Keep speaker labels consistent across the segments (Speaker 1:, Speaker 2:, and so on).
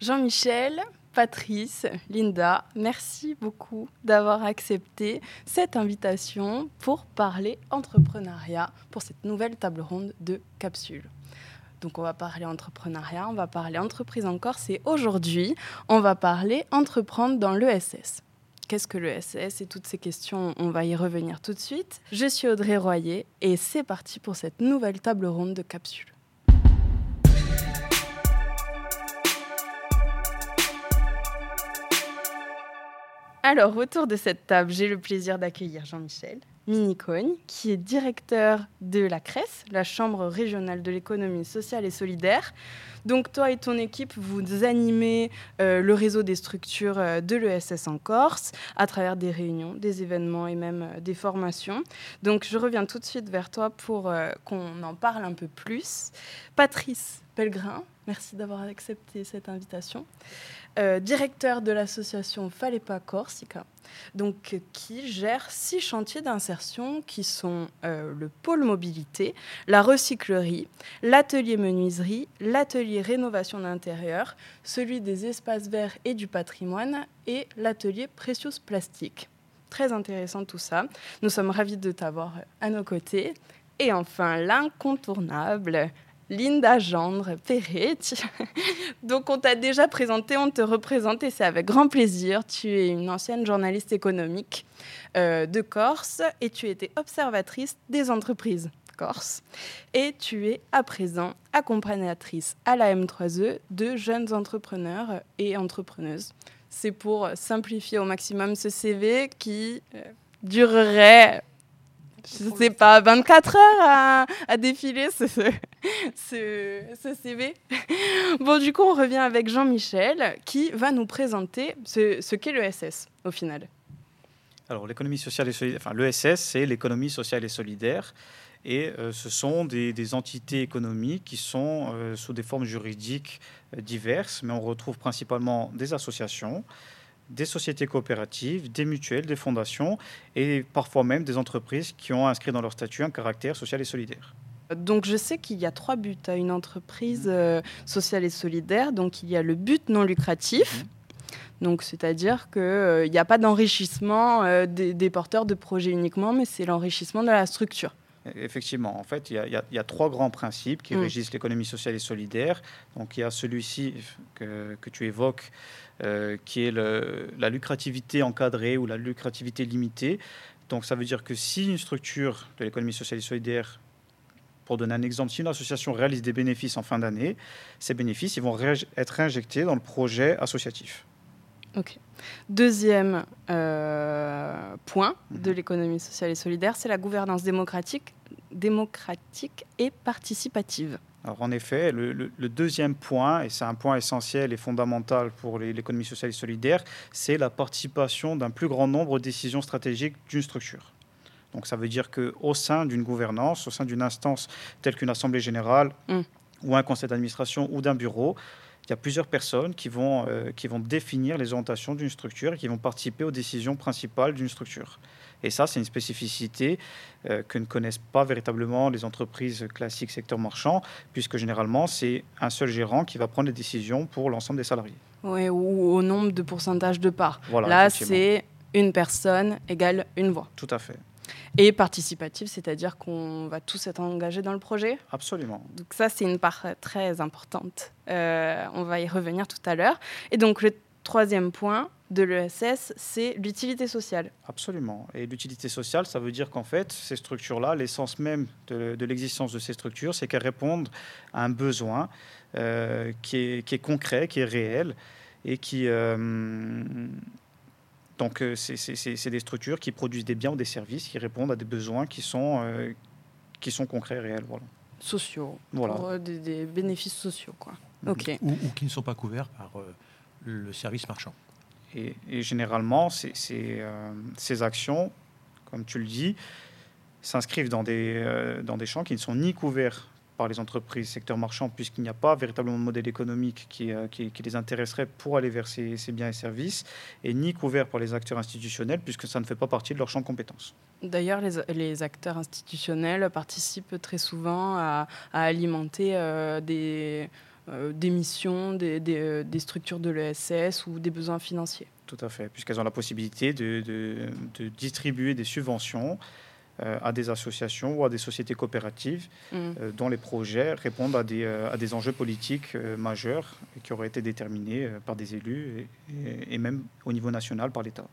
Speaker 1: Jean-Michel, Patrice, Linda, merci beaucoup d'avoir accepté cette invitation pour parler entrepreneuriat pour cette nouvelle table ronde de capsules. Donc on va parler entrepreneuriat, on va parler entreprise en Corse et aujourd'hui on va parler entreprendre dans l'ESS. Qu'est-ce que l'ESS et toutes ces questions, on va y revenir tout de suite. Je suis Audrey Royer et c'est parti pour cette nouvelle table ronde de capsules. Alors, autour de cette table, j'ai le plaisir d'accueillir Jean-Michel Minicogne, qui est directeur de la CRES, la Chambre régionale de l'économie sociale et solidaire. Donc, toi et ton équipe, vous animez euh, le réseau des structures euh, de l'ESS en Corse à travers des réunions, des événements et même euh, des formations. Donc, je reviens tout de suite vers toi pour qu'on en parle un peu plus. Patrice Pellegrin, merci d'avoir accepté cette invitation. Euh, directeur de l'association Fallait pas Corsica, donc qui gère six chantiers d'insertion qui sont euh, le pôle mobilité, la recyclerie, l'atelier menuiserie, l'atelier rénovation d'intérieur, celui des espaces verts et du patrimoine et l'atelier précieux plastique. Très intéressant tout ça. Nous sommes ravis de t'avoir à nos côtés. Et enfin, l'incontournable, Linda Gendre Perret. Donc on t'a déjà présenté, on te représente et c'est avec grand plaisir. Tu es une ancienne journaliste économique euh, de Corse et tu étais observatrice des entreprises Corse. Et tu es à présent accompagnatrice à la M3E de jeunes entrepreneurs et entrepreneuses. C'est pour simplifier au maximum ce CV qui euh, durerait je sais pas, 24 heures à, défiler ce, ce, CV. Bon, du coup, on revient avec Jean-Michel qui va nous présenter ce, ce qu'est l'ESS au final.
Speaker 2: Alors, l'économie sociale et solidaire, enfin, l'ESS, c'est l'économie sociale et solidaire. Et euh, ce sont des, entités économiques qui sont euh, sous des formes juridiques euh, diverses, mais on retrouve principalement des associations, des sociétés coopératives, des mutuelles, des fondations et parfois même des entreprises qui ont inscrit dans leur statut un caractère social et solidaire.
Speaker 1: Donc je sais qu'il y a trois buts à une entreprise euh, sociale et solidaire. Donc il y a le but non lucratif. Mhm. Donc, c'est-à-dire qu'il euh, n'y a pas d'enrichissement euh, des, porteurs de projets uniquement, mais c'est l'enrichissement de la structure.
Speaker 2: Effectivement, en fait, il y, a trois grands principes qui mm. régissent l'économie sociale et solidaire. Donc, il y a celui-ci que, que, tu évoques, euh, qui est la lucrativité encadrée ou la lucrativité limitée. Donc ça veut dire que si une structure de l'économie sociale et solidaire, pour donner un exemple, si une association réalise des bénéfices en fin d'année, ces bénéfices ils vont être injectés dans le projet associatif.
Speaker 1: Ok. Deuxième euh, point de mhm. l'économie sociale et solidaire, c'est la gouvernance démocratique, démocratique et participative.
Speaker 2: Alors en effet, le, deuxième point, et c'est un point essentiel et fondamental pour l'économie sociale et solidaire, c'est la participation d'un plus grand nombre de décisions stratégiques d'une structure. Donc ça veut dire qu'au sein d'une gouvernance, au sein d'une instance telle qu'une assemblée générale mm. ou un conseil d'administration ou d'un bureau, il y a plusieurs personnes qui vont, euh, qui vont définir les orientations d'une structure et qui vont participer aux décisions principales d'une structure. Et ça, c'est une spécificité euh, que ne connaissent pas véritablement les entreprises classiques secteur marchand, puisque généralement, c'est un seul gérant qui va prendre les décisions pour l'ensemble des salariés.
Speaker 1: Oui, ou au nombre de pourcentage de parts. Là, c'est une personne égale une voix.
Speaker 2: Tout à fait.
Speaker 1: Et participative, c'est-à-dire qu'on va tous être engagés dans le projet
Speaker 2: Absolument.
Speaker 1: Donc ça, c'est une part très importante. Euh, on va y revenir tout à l'heure. Et donc le troisième point, de l'ESS, c'est l'utilité sociale.
Speaker 2: Absolument. Et l'utilité sociale, ça veut dire qu'en fait, ces structures-là, l'essence même de, l'existence de ces structures, c'est qu'elles répondent à un besoin euh, qui, est, concret, qui est réel, et qui... Euh, donc, euh, c'est des structures qui produisent des biens ou des services qui répondent à des besoins qui sont, qui sont concrets et réels. Voilà.
Speaker 1: Sociaux. Voilà. des, bénéfices sociaux, quoi.
Speaker 3: Ok. Ou, ou, qui ne sont pas couverts par le service marchand.
Speaker 2: Et, généralement, euh, ces, actions, comme tu le dis, s'inscrivent dans, des, euh, dans des champs qui ne sont ni couverts par les entreprises secteur marchand, puisqu'il n'y a pas véritablement de modèle économique qui, euh, qui, les intéresserait pour aller vers ces, biens et services, et ni couverts par les acteurs institutionnels, puisque ça ne fait pas partie de leur champ de compétences.
Speaker 1: D'ailleurs, les, les, acteurs institutionnels participent très souvent à, à alimenter des des missions, des, des, des structures de l'ESS ou des besoins financiers.
Speaker 2: Tout à fait, puisqu'elles ont la possibilité de, de, de distribuer des subventions euh, à des associations ou à des sociétés coopératives mm. euh, dont les projets répondent à des, euh, à des enjeux politiques majeurs qui auraient été déterminés par des élus et, même au niveau national par l'État.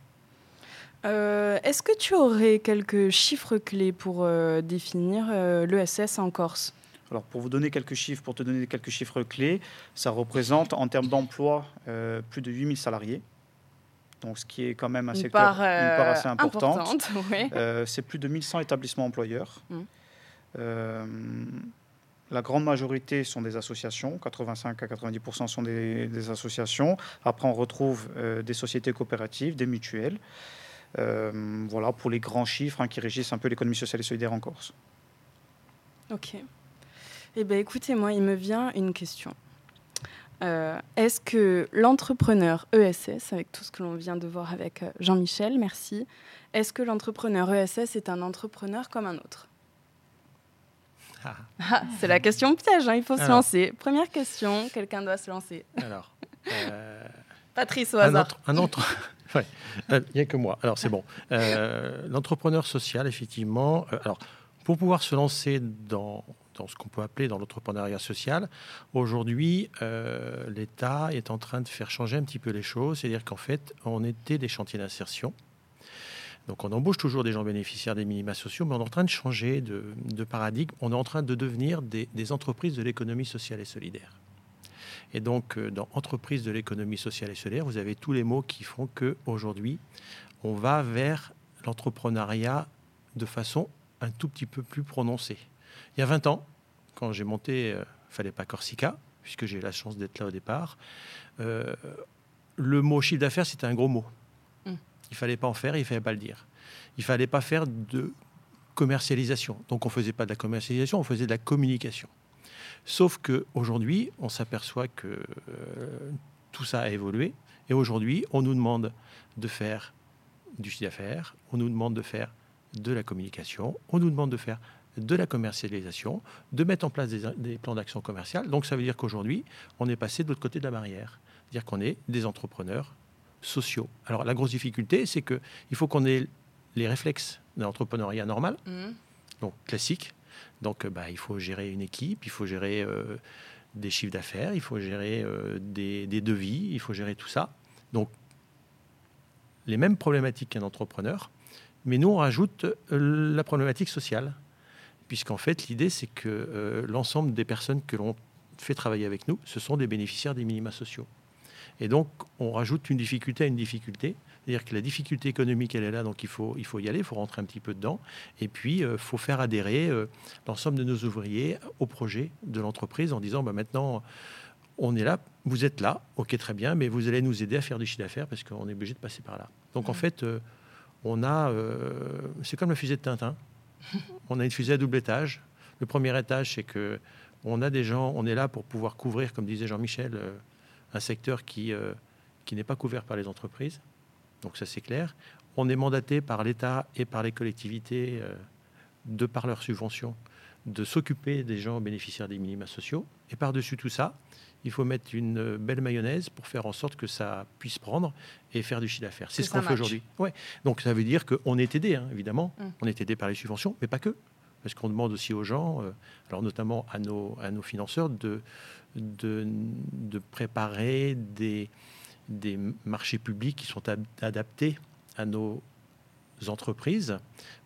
Speaker 1: Est-ce que tu aurais quelques chiffres clés pour définir l'ESS en Corse?
Speaker 2: Alors, pour vous donner quelques chiffres, pour te donner quelques chiffres clés, ça représente en termes d'emploi plus de 8000 salariés donc ce qui est quand même un secteur
Speaker 1: euh,
Speaker 2: assez important.
Speaker 1: Euh,
Speaker 2: c'est plus de 1100 établissements employeurs. Mm. Euh, la grande majorité sont des associations, 85 à 90% sont des, associations. Après, on retrouve des sociétés coopératives, des mutuelles. voilà pour les grands chiffres hein, qui régissent un peu l'économie sociale et solidaire en Corse.
Speaker 1: Ok. Eh bien, écoutez, moi, il me vient une question. Euh, est-ce que l'entrepreneur ESS, avec tout ce que l'on vient de voir avec euh, Jean-Michel, merci, est-ce que l'entrepreneur ESS est un entrepreneur comme un autre? Ah. Ah, C'est la question piège, hein, il faut se lancer. Première question, quelqu'un doit se lancer.
Speaker 3: Alors, euh,
Speaker 1: Patrice au hasard.
Speaker 3: Un autre, il n'y a que moi. Alors c'est bon. L'entrepreneur social, effectivement. alors, pour pouvoir se lancer dans dans ce qu'on peut appeler dans l'entrepreneuriat social. Aujourd'hui, euh, l'État est en train de faire changer un petit peu les choses, c'est-à-dire qu'en fait, on était des chantiers d'insertion. Donc on embauche toujours des gens bénéficiaires des minima sociaux, mais on est en train de changer de, paradigme. On est en train de devenir des, entreprises de l'économie sociale et solidaire. Et donc, euh, dans entreprises de l'économie sociale et solidaire, vous avez tous les mots qui font que aujourd'hui, on va vers l'entrepreneuriat de façon un tout petit peu plus prononcée. Il y a 20 ans, quand j'ai monté euh, Fallait pas Corsica, puisque j'ai eu la chance d'être là au départ, euh, le mot chiffre d'affaires, c'était un gros mot. Mm. Il fallait pas en faire et il fallait pas le dire. Il fallait pas faire de commercialisation. Donc on faisait pas de la commercialisation, on faisait de la communication. Sauf qu'aujourd'hui, on s'aperçoit que euh, tout ça a évolué. Et aujourd'hui, on nous demande de faire du chiffre d'affaires, on nous demande de faire de la communication, on nous demande de faire de la commercialisation, de mettre en place des, plans d'action commerciale. Donc ça veut dire qu'aujourd'hui, on est passé de l'autre côté de la barrière. C'est-à-dire qu'on est des entrepreneurs sociaux. Alors la grosse difficulté, c'est qu'il faut qu'on ait les réflexes d'un entrepreneuriat normal, mmh. donc classique. Donc bah, il faut gérer une équipe, il faut gérer euh, des chiffres d'affaires, il faut gérer euh, des, des, devis, il faut gérer tout ça. Donc les mêmes problématiques qu'un entrepreneur, mais nous on rajoute euh, la problématique sociale puisqu'en fait, l'idée, c'est que euh, l'ensemble des personnes que l'on fait travailler avec nous, ce sont des bénéficiaires des minima sociaux. Et donc, on rajoute une difficulté à une difficulté. C'est-à-dire que la difficulté économique, elle est là, donc il faut, il faut y aller, il faut rentrer un petit peu dedans. Et puis, il euh, faut faire adhérer euh, l'ensemble de nos ouvriers au projet de l'entreprise en disant, bah, maintenant, on est là, vous êtes là, ok, très bien, mais vous allez nous aider à faire du chiffre d'affaires parce qu'on est obligé de passer par là. Donc, en mmh. fait, on a... c'est comme la fusée de Tintin. on a une fusée à double étage. Le premier étage, c'est que on a des gens, on est là pour pouvoir couvrir, comme disait Jean-Michel, euh, un secteur qui, euh, qui n'est pas couvert par les entreprises. Donc ça, c'est clair. On est mandaté par l'État et par les collectivités, euh, de par leurs subventions, de s'occuper des gens bénéficiaires des minima sociaux. Et par-dessus tout ça, il faut mettre une belle mayonnaise pour faire en sorte que ça puisse prendre et faire du chiffre d'affaires. C'est ce qu'on fait aujourd'hui. Ouais. Donc ça veut dire qu'on est aidé, hein, évidemment. Mm. On est aidé par les subventions, mais pas que. Parce qu'on demande aussi aux gens, euh, alors notamment à nos, à nos financeurs, de, de, de préparer des, des marchés publics qui sont adaptés à nos entreprises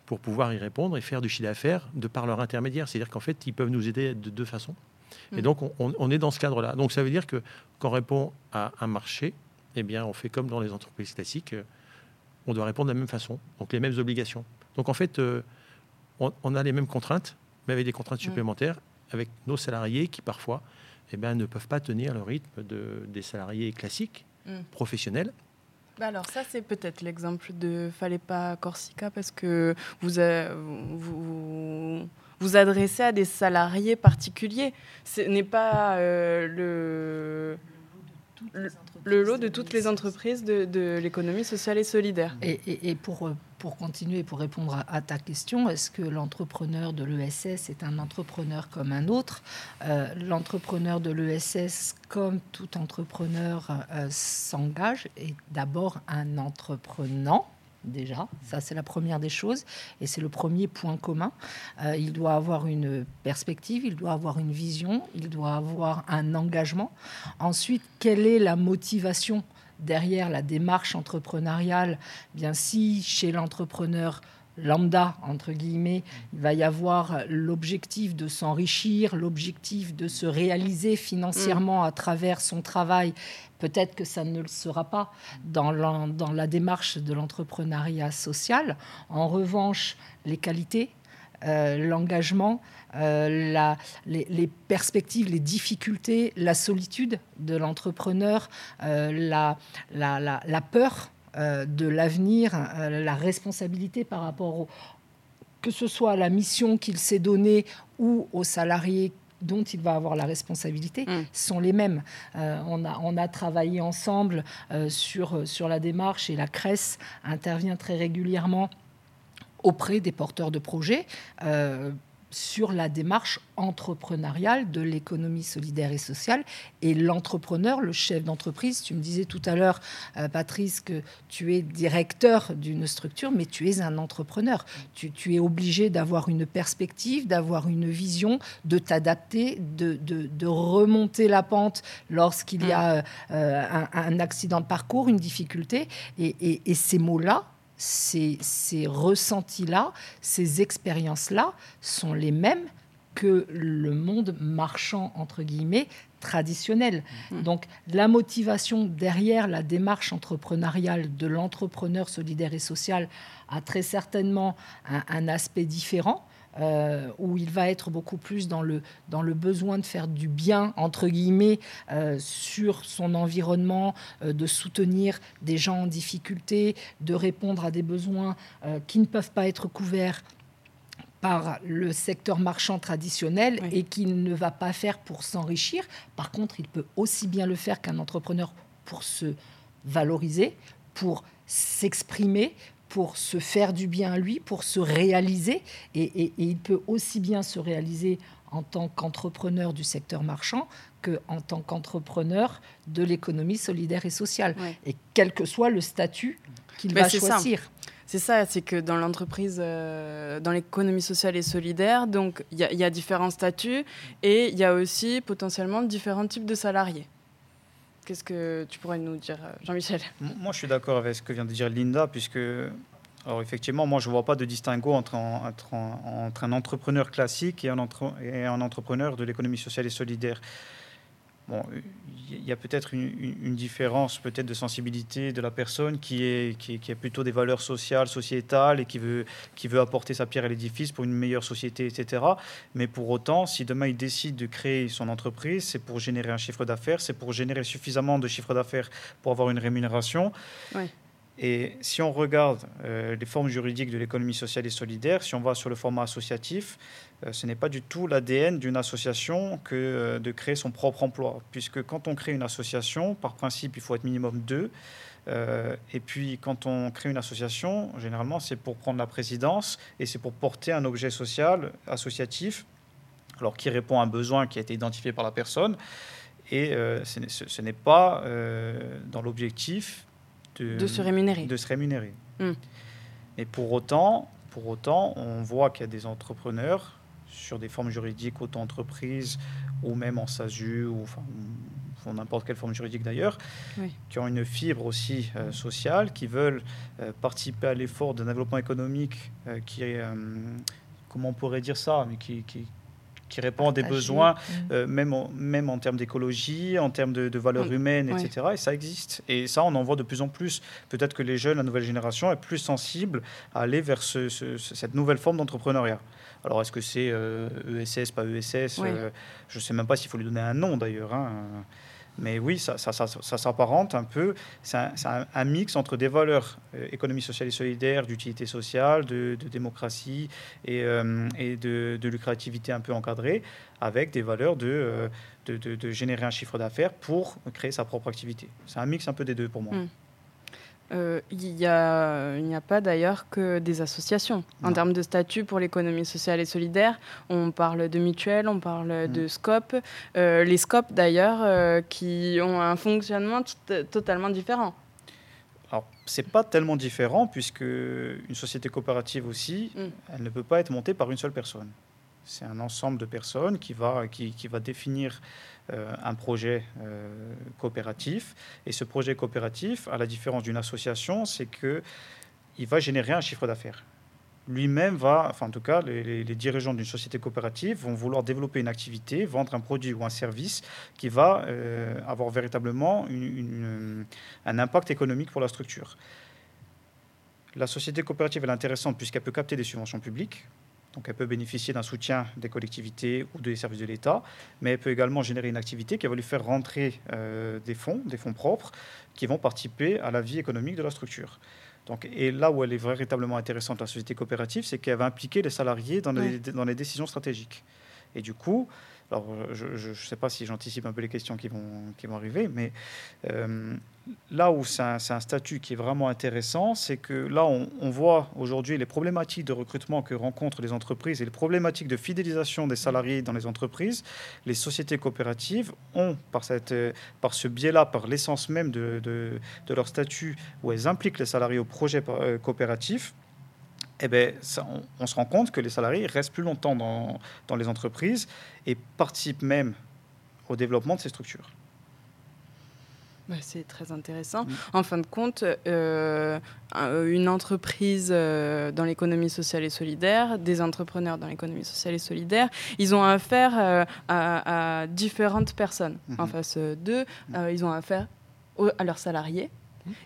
Speaker 3: pour pouvoir y répondre et faire du chiffre d'affaires de par leur intermédiaire. C'est-à-dire qu'en fait, ils peuvent nous aider de deux façons. Et mm. donc, on, est dans ce cadre-là. Donc, ça veut dire que quand on répond à un marché, eh bien, on fait comme dans les entreprises classiques, euh, on doit répondre de la même façon, donc les mêmes obligations. Donc, en fait, euh, on, a les mêmes contraintes, mais avec des contraintes mm. supplémentaires, avec nos salariés qui, parfois, eh bien, ne peuvent pas tenir le rythme de, des salariés classiques, mm. professionnels.
Speaker 1: Bah alors ça, c'est peut-être l'exemple de Fallait pas Corsica, parce que vous, vous, vous adressez à des salariés particuliers. Ce n'est pas euh, le, lot de toutes les entreprises de, l'économie sociale et solidaire.
Speaker 4: Et, pour, pour continuer, pour répondre à, ta question, est-ce que l'entrepreneur de l'ESS est un entrepreneur comme un autre? Euh, L'entrepreneur de l'ESS, comme tout entrepreneur, euh, s'engage, est d'abord un entreprenant déjà. Ça, c'est la première des choses. Et c'est le premier point commun. Euh, il doit avoir une perspective, il doit avoir une vision, il doit avoir un engagement. Ensuite, quelle est la motivation derrière la démarche entrepreneuriale? Bien, si chez l'entrepreneur lambda, entre guillemets, il va y avoir l'objectif de s'enrichir, l'objectif de se réaliser financièrement à travers son travail. Peut-être que ça ne le sera pas dans la, dans la démarche de l'entrepreneuriat social. En revanche, les qualités, euh, l'engagement, euh, les, perspectives, les difficultés, la solitude de l'entrepreneur, euh, la, la, peur de l'avenir, euh, la responsabilité par rapport au, que ce soit à la mission qu'il s'est donnée ou aux salariés dont il va avoir la responsabilité mm. sont les mêmes. Euh, on, a, on a travaillé ensemble sur, sur la démarche et la CRES intervient très régulièrement auprès des porteurs de projets sur la démarche entrepreneuriale de l'économie solidaire et sociale. Et l'entrepreneur, le chef d'entreprise, tu me disais tout à l'heure, euh, Patrice, que tu es directeur d'une structure, mais tu es un entrepreneur. Tu, es obligé d'avoir une perspective, d'avoir une vision, de t'adapter, de, remonter la pente lorsqu'il y a euh, un, accident de parcours, une difficulté. et ces mots-là, ces, ressentis-là, ces expériences-là sont les mêmes que le monde marchand, entre guillemets, traditionnel. Mmh. Donc la motivation derrière la démarche entrepreneuriale de l'entrepreneur solidaire et social a très certainement un aspect différent. Euh, où il va être beaucoup plus dans le, dans le besoin de faire du bien, entre guillemets, euh, sur son environnement, euh, de soutenir des gens en difficulté, de répondre à des besoins qui ne peuvent pas être couverts par le secteur marchand traditionnel et qu'il ne va pas faire pour s'enrichir. Par contre, il peut aussi bien le faire qu'un entrepreneur pour se valoriser, pour s'exprimer, pour se faire du bien à lui, pour se réaliser. Et, il peut aussi bien se réaliser en tant qu'entrepreneur du secteur marchand qu'en tant qu'entrepreneur de l'économie solidaire et sociale. Et quel que soit le statut qu'il va choisir.
Speaker 1: C'est ça, c'est que dans l'entreprise, euh, dans l'économie sociale et solidaire, donc il y, y, a différents statuts et il y a aussi potentiellement différents types de salariés. Qu'est-ce que tu pourrais nous dire, euh, Jean-Michel?
Speaker 2: Moi, je suis d'accord avec ce que vient de dire Linda, puisque, alors effectivement, moi, je ne vois pas de distinguo entre un, entre un, entrepreneur classique et un entrepreneur de l'économie sociale et solidaire. Bon, il y a peut-être une, différence peut-être de sensibilité de la personne qui est, qui, a plutôt des valeurs sociales, sociétales et qui veut, qui veut apporter sa pierre à l'édifice pour une meilleure société, etc. Mais pour autant, si demain il décide de créer son entreprise, c'est pour générer un chiffre d'affaires, c'est pour générer suffisamment de chiffre d'affaires pour avoir une rémunération. Et si on regarde euh, les formes juridiques de l'économie sociale et solidaire, si on va sur le format associatif, euh, ce n'est pas du tout l'ADN d'une association que euh, de créer son propre emploi, puisque quand on crée une association, par principe, il faut être minimum deux. et puis, quand on crée une association, généralement, c'est pour prendre la présidence et c'est pour porter un objet social associatif, alors qui répond à un besoin qui a été identifié par la personne. Et ce n'est pas dans l'objectif
Speaker 1: de, se rémunérer.
Speaker 2: De se rémunérer. Hmm. Et pour autant, pour autant, on voit qu'il y a des entrepreneurs sur des formes juridiques, auto-entreprise ou même en SASU ou enfin, n'importe quelle forme juridique d'ailleurs, qui ont une fibre aussi euh, sociale, qui veulent euh, participer à l'effort de développement économique euh, qui est, comment on pourrait dire ça, mais qui, qui, qui répond à des besoins, mm. euh, même, en, même en termes d'écologie, en termes de, valeurs humaines, etc. Et ça existe. Et ça, on en voit de plus en plus. Peut-être que les jeunes, la nouvelle génération, est plus sensible à aller vers ce, cette nouvelle forme d'entrepreneuriat. Alors, est-ce que c'est ESS, euh, e pas ESS euh, Je ne sais même pas s'il faut lui donner un nom, d'ailleurs. Hein. Mais oui, ça, s'apparente un peu. C'est un, mix entre des valeurs euh, économie sociale et solidaire, d'utilité sociale, de, démocratie et, euh, de, lucrativité un peu encadrée, avec des valeurs de, euh, de générer un chiffre d'affaires pour créer sa propre activité. C'est un mix un peu des deux pour moi. Hmm.
Speaker 1: Euh, il n'y a, a, pas d'ailleurs que des associations. En termes de statut pour l'économie sociale et solidaire, on parle de mutuelles, on parle mm. de SCOP. Euh, les SCOP, d'ailleurs, euh, qui ont un fonctionnement totalement différent.
Speaker 2: Alors, c'est pas tellement différent, puisque une société coopérative aussi, mm. elle ne peut pas être montée par une seule personne. C'est un ensemble de personnes qui va, qui, qui va définir un projet euh, coopératif. Et ce projet coopératif, à la différence d'une association, c'est qu'il va générer un chiffre d'affaires. Lui-même va, enfin en tout cas, les, dirigeants d'une société coopérative vont vouloir développer une activité, vendre un produit ou un service qui va euh, avoir véritablement un impact économique pour la structure. La société coopérative est intéressante puisqu'elle peut capter des subventions publiques donc elle peut bénéficier d'un soutien des collectivités ou des services de l'État, mais elle peut également générer une activité qui va lui faire rentrer euh, des fonds, des fonds propres, qui vont participer à la vie économique de la structure. Donc, et là où elle est véritablement intéressante, la société coopérative, c'est qu'elle va impliquer les salariés dans les, dans les décisions stratégiques. Et du coup, alors, je ne sais pas si j'anticipe un peu les questions qui vont, qui vont arriver, mais euh, là où c'est un, statut qui est vraiment intéressant, c'est que là, on, voit aujourd'hui les problématiques de recrutement que rencontrent les entreprises et les problématiques de fidélisation des salariés dans les entreprises. Les sociétés coopératives ont, par, ce biais-là, par l'essence même de, leur statut, où elles impliquent les salariés au projet euh, coopératif, eh ben, on, se rend compte que les salariés restent plus longtemps dans les entreprises et participent même au développement de ces structures.
Speaker 1: C'est très intéressant. Mm. En fin de compte, euh, une entreprise euh, dans l'économie sociale et solidaire, des entrepreneurs dans l'économie sociale et solidaire, ils ont affaire euh, à, différentes personnes. Mm-hmm. En face d'eux, mm. ils ont affaire à leurs salariés,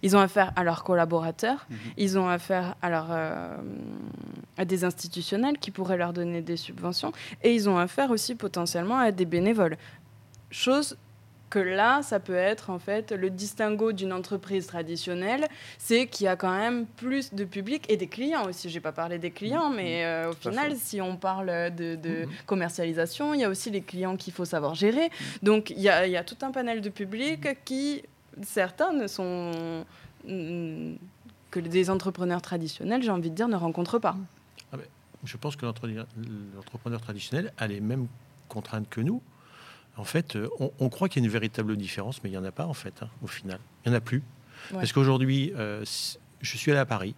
Speaker 1: ils ont affaire à leurs collaborateurs, mhm. ils ont affaire à, leur, euh, à des institutionnels qui pourraient leur donner des subventions, et ils ont affaire aussi potentiellement à des bénévoles. Chose que là, ça peut être en fait le distinguo d'une entreprise traditionnelle, c'est qu'il y a quand même plus de public et des clients aussi. J'ai pas parlé des clients, mhm. mais euh, au final, si on parle de, mhm. commercialisation, il y a aussi les clients qu'il faut savoir gérer. Donc il y, a, y, a tout un panel de public qui certains ne sont que des entrepreneurs traditionnels, j'ai envie de dire, ne rencontrent pas.
Speaker 3: Ah ben, je pense que l'entrepreneur traditionnel a les mêmes contraintes que nous. En fait, euh, on, croit qu'il y a une véritable différence, mais il n'y en a pas en fait, hein, au final. Il n'y en a plus. Parce qu'aujourd'hui, euh, je suis allé à Paris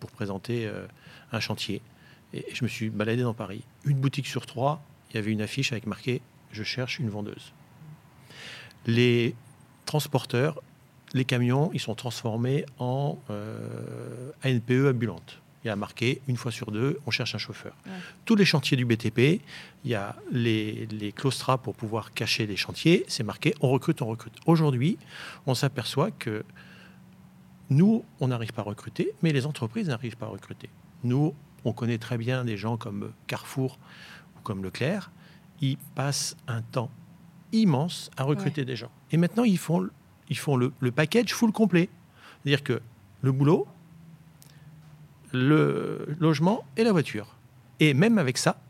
Speaker 3: pour présenter euh, un chantier. Et je me suis baladé dans Paris. Une boutique sur trois, il y avait une affiche avec marqué Je cherche une vendeuse. Les transporteurs, les camions, ils sont transformés en euh, ANPE ambulante. Il y a marqué une fois sur deux, on cherche un chauffeur. Tous les chantiers du BTP, il y a les, les claustras pour pouvoir cacher les chantiers. C'est marqué on recrute, on recrute. Aujourd'hui, on s'aperçoit que nous, on n'arrive pas à recruter, mais les entreprises n'arrivent pas à recruter. Nous, on connaît très bien des gens comme Carrefour ou comme Leclerc. Ils passent un temps immense à recruter des gens. Et maintenant, ils font, ils font le, package full complet. C'est-à-dire que le boulot, le logement et la voiture. Et même avec ça,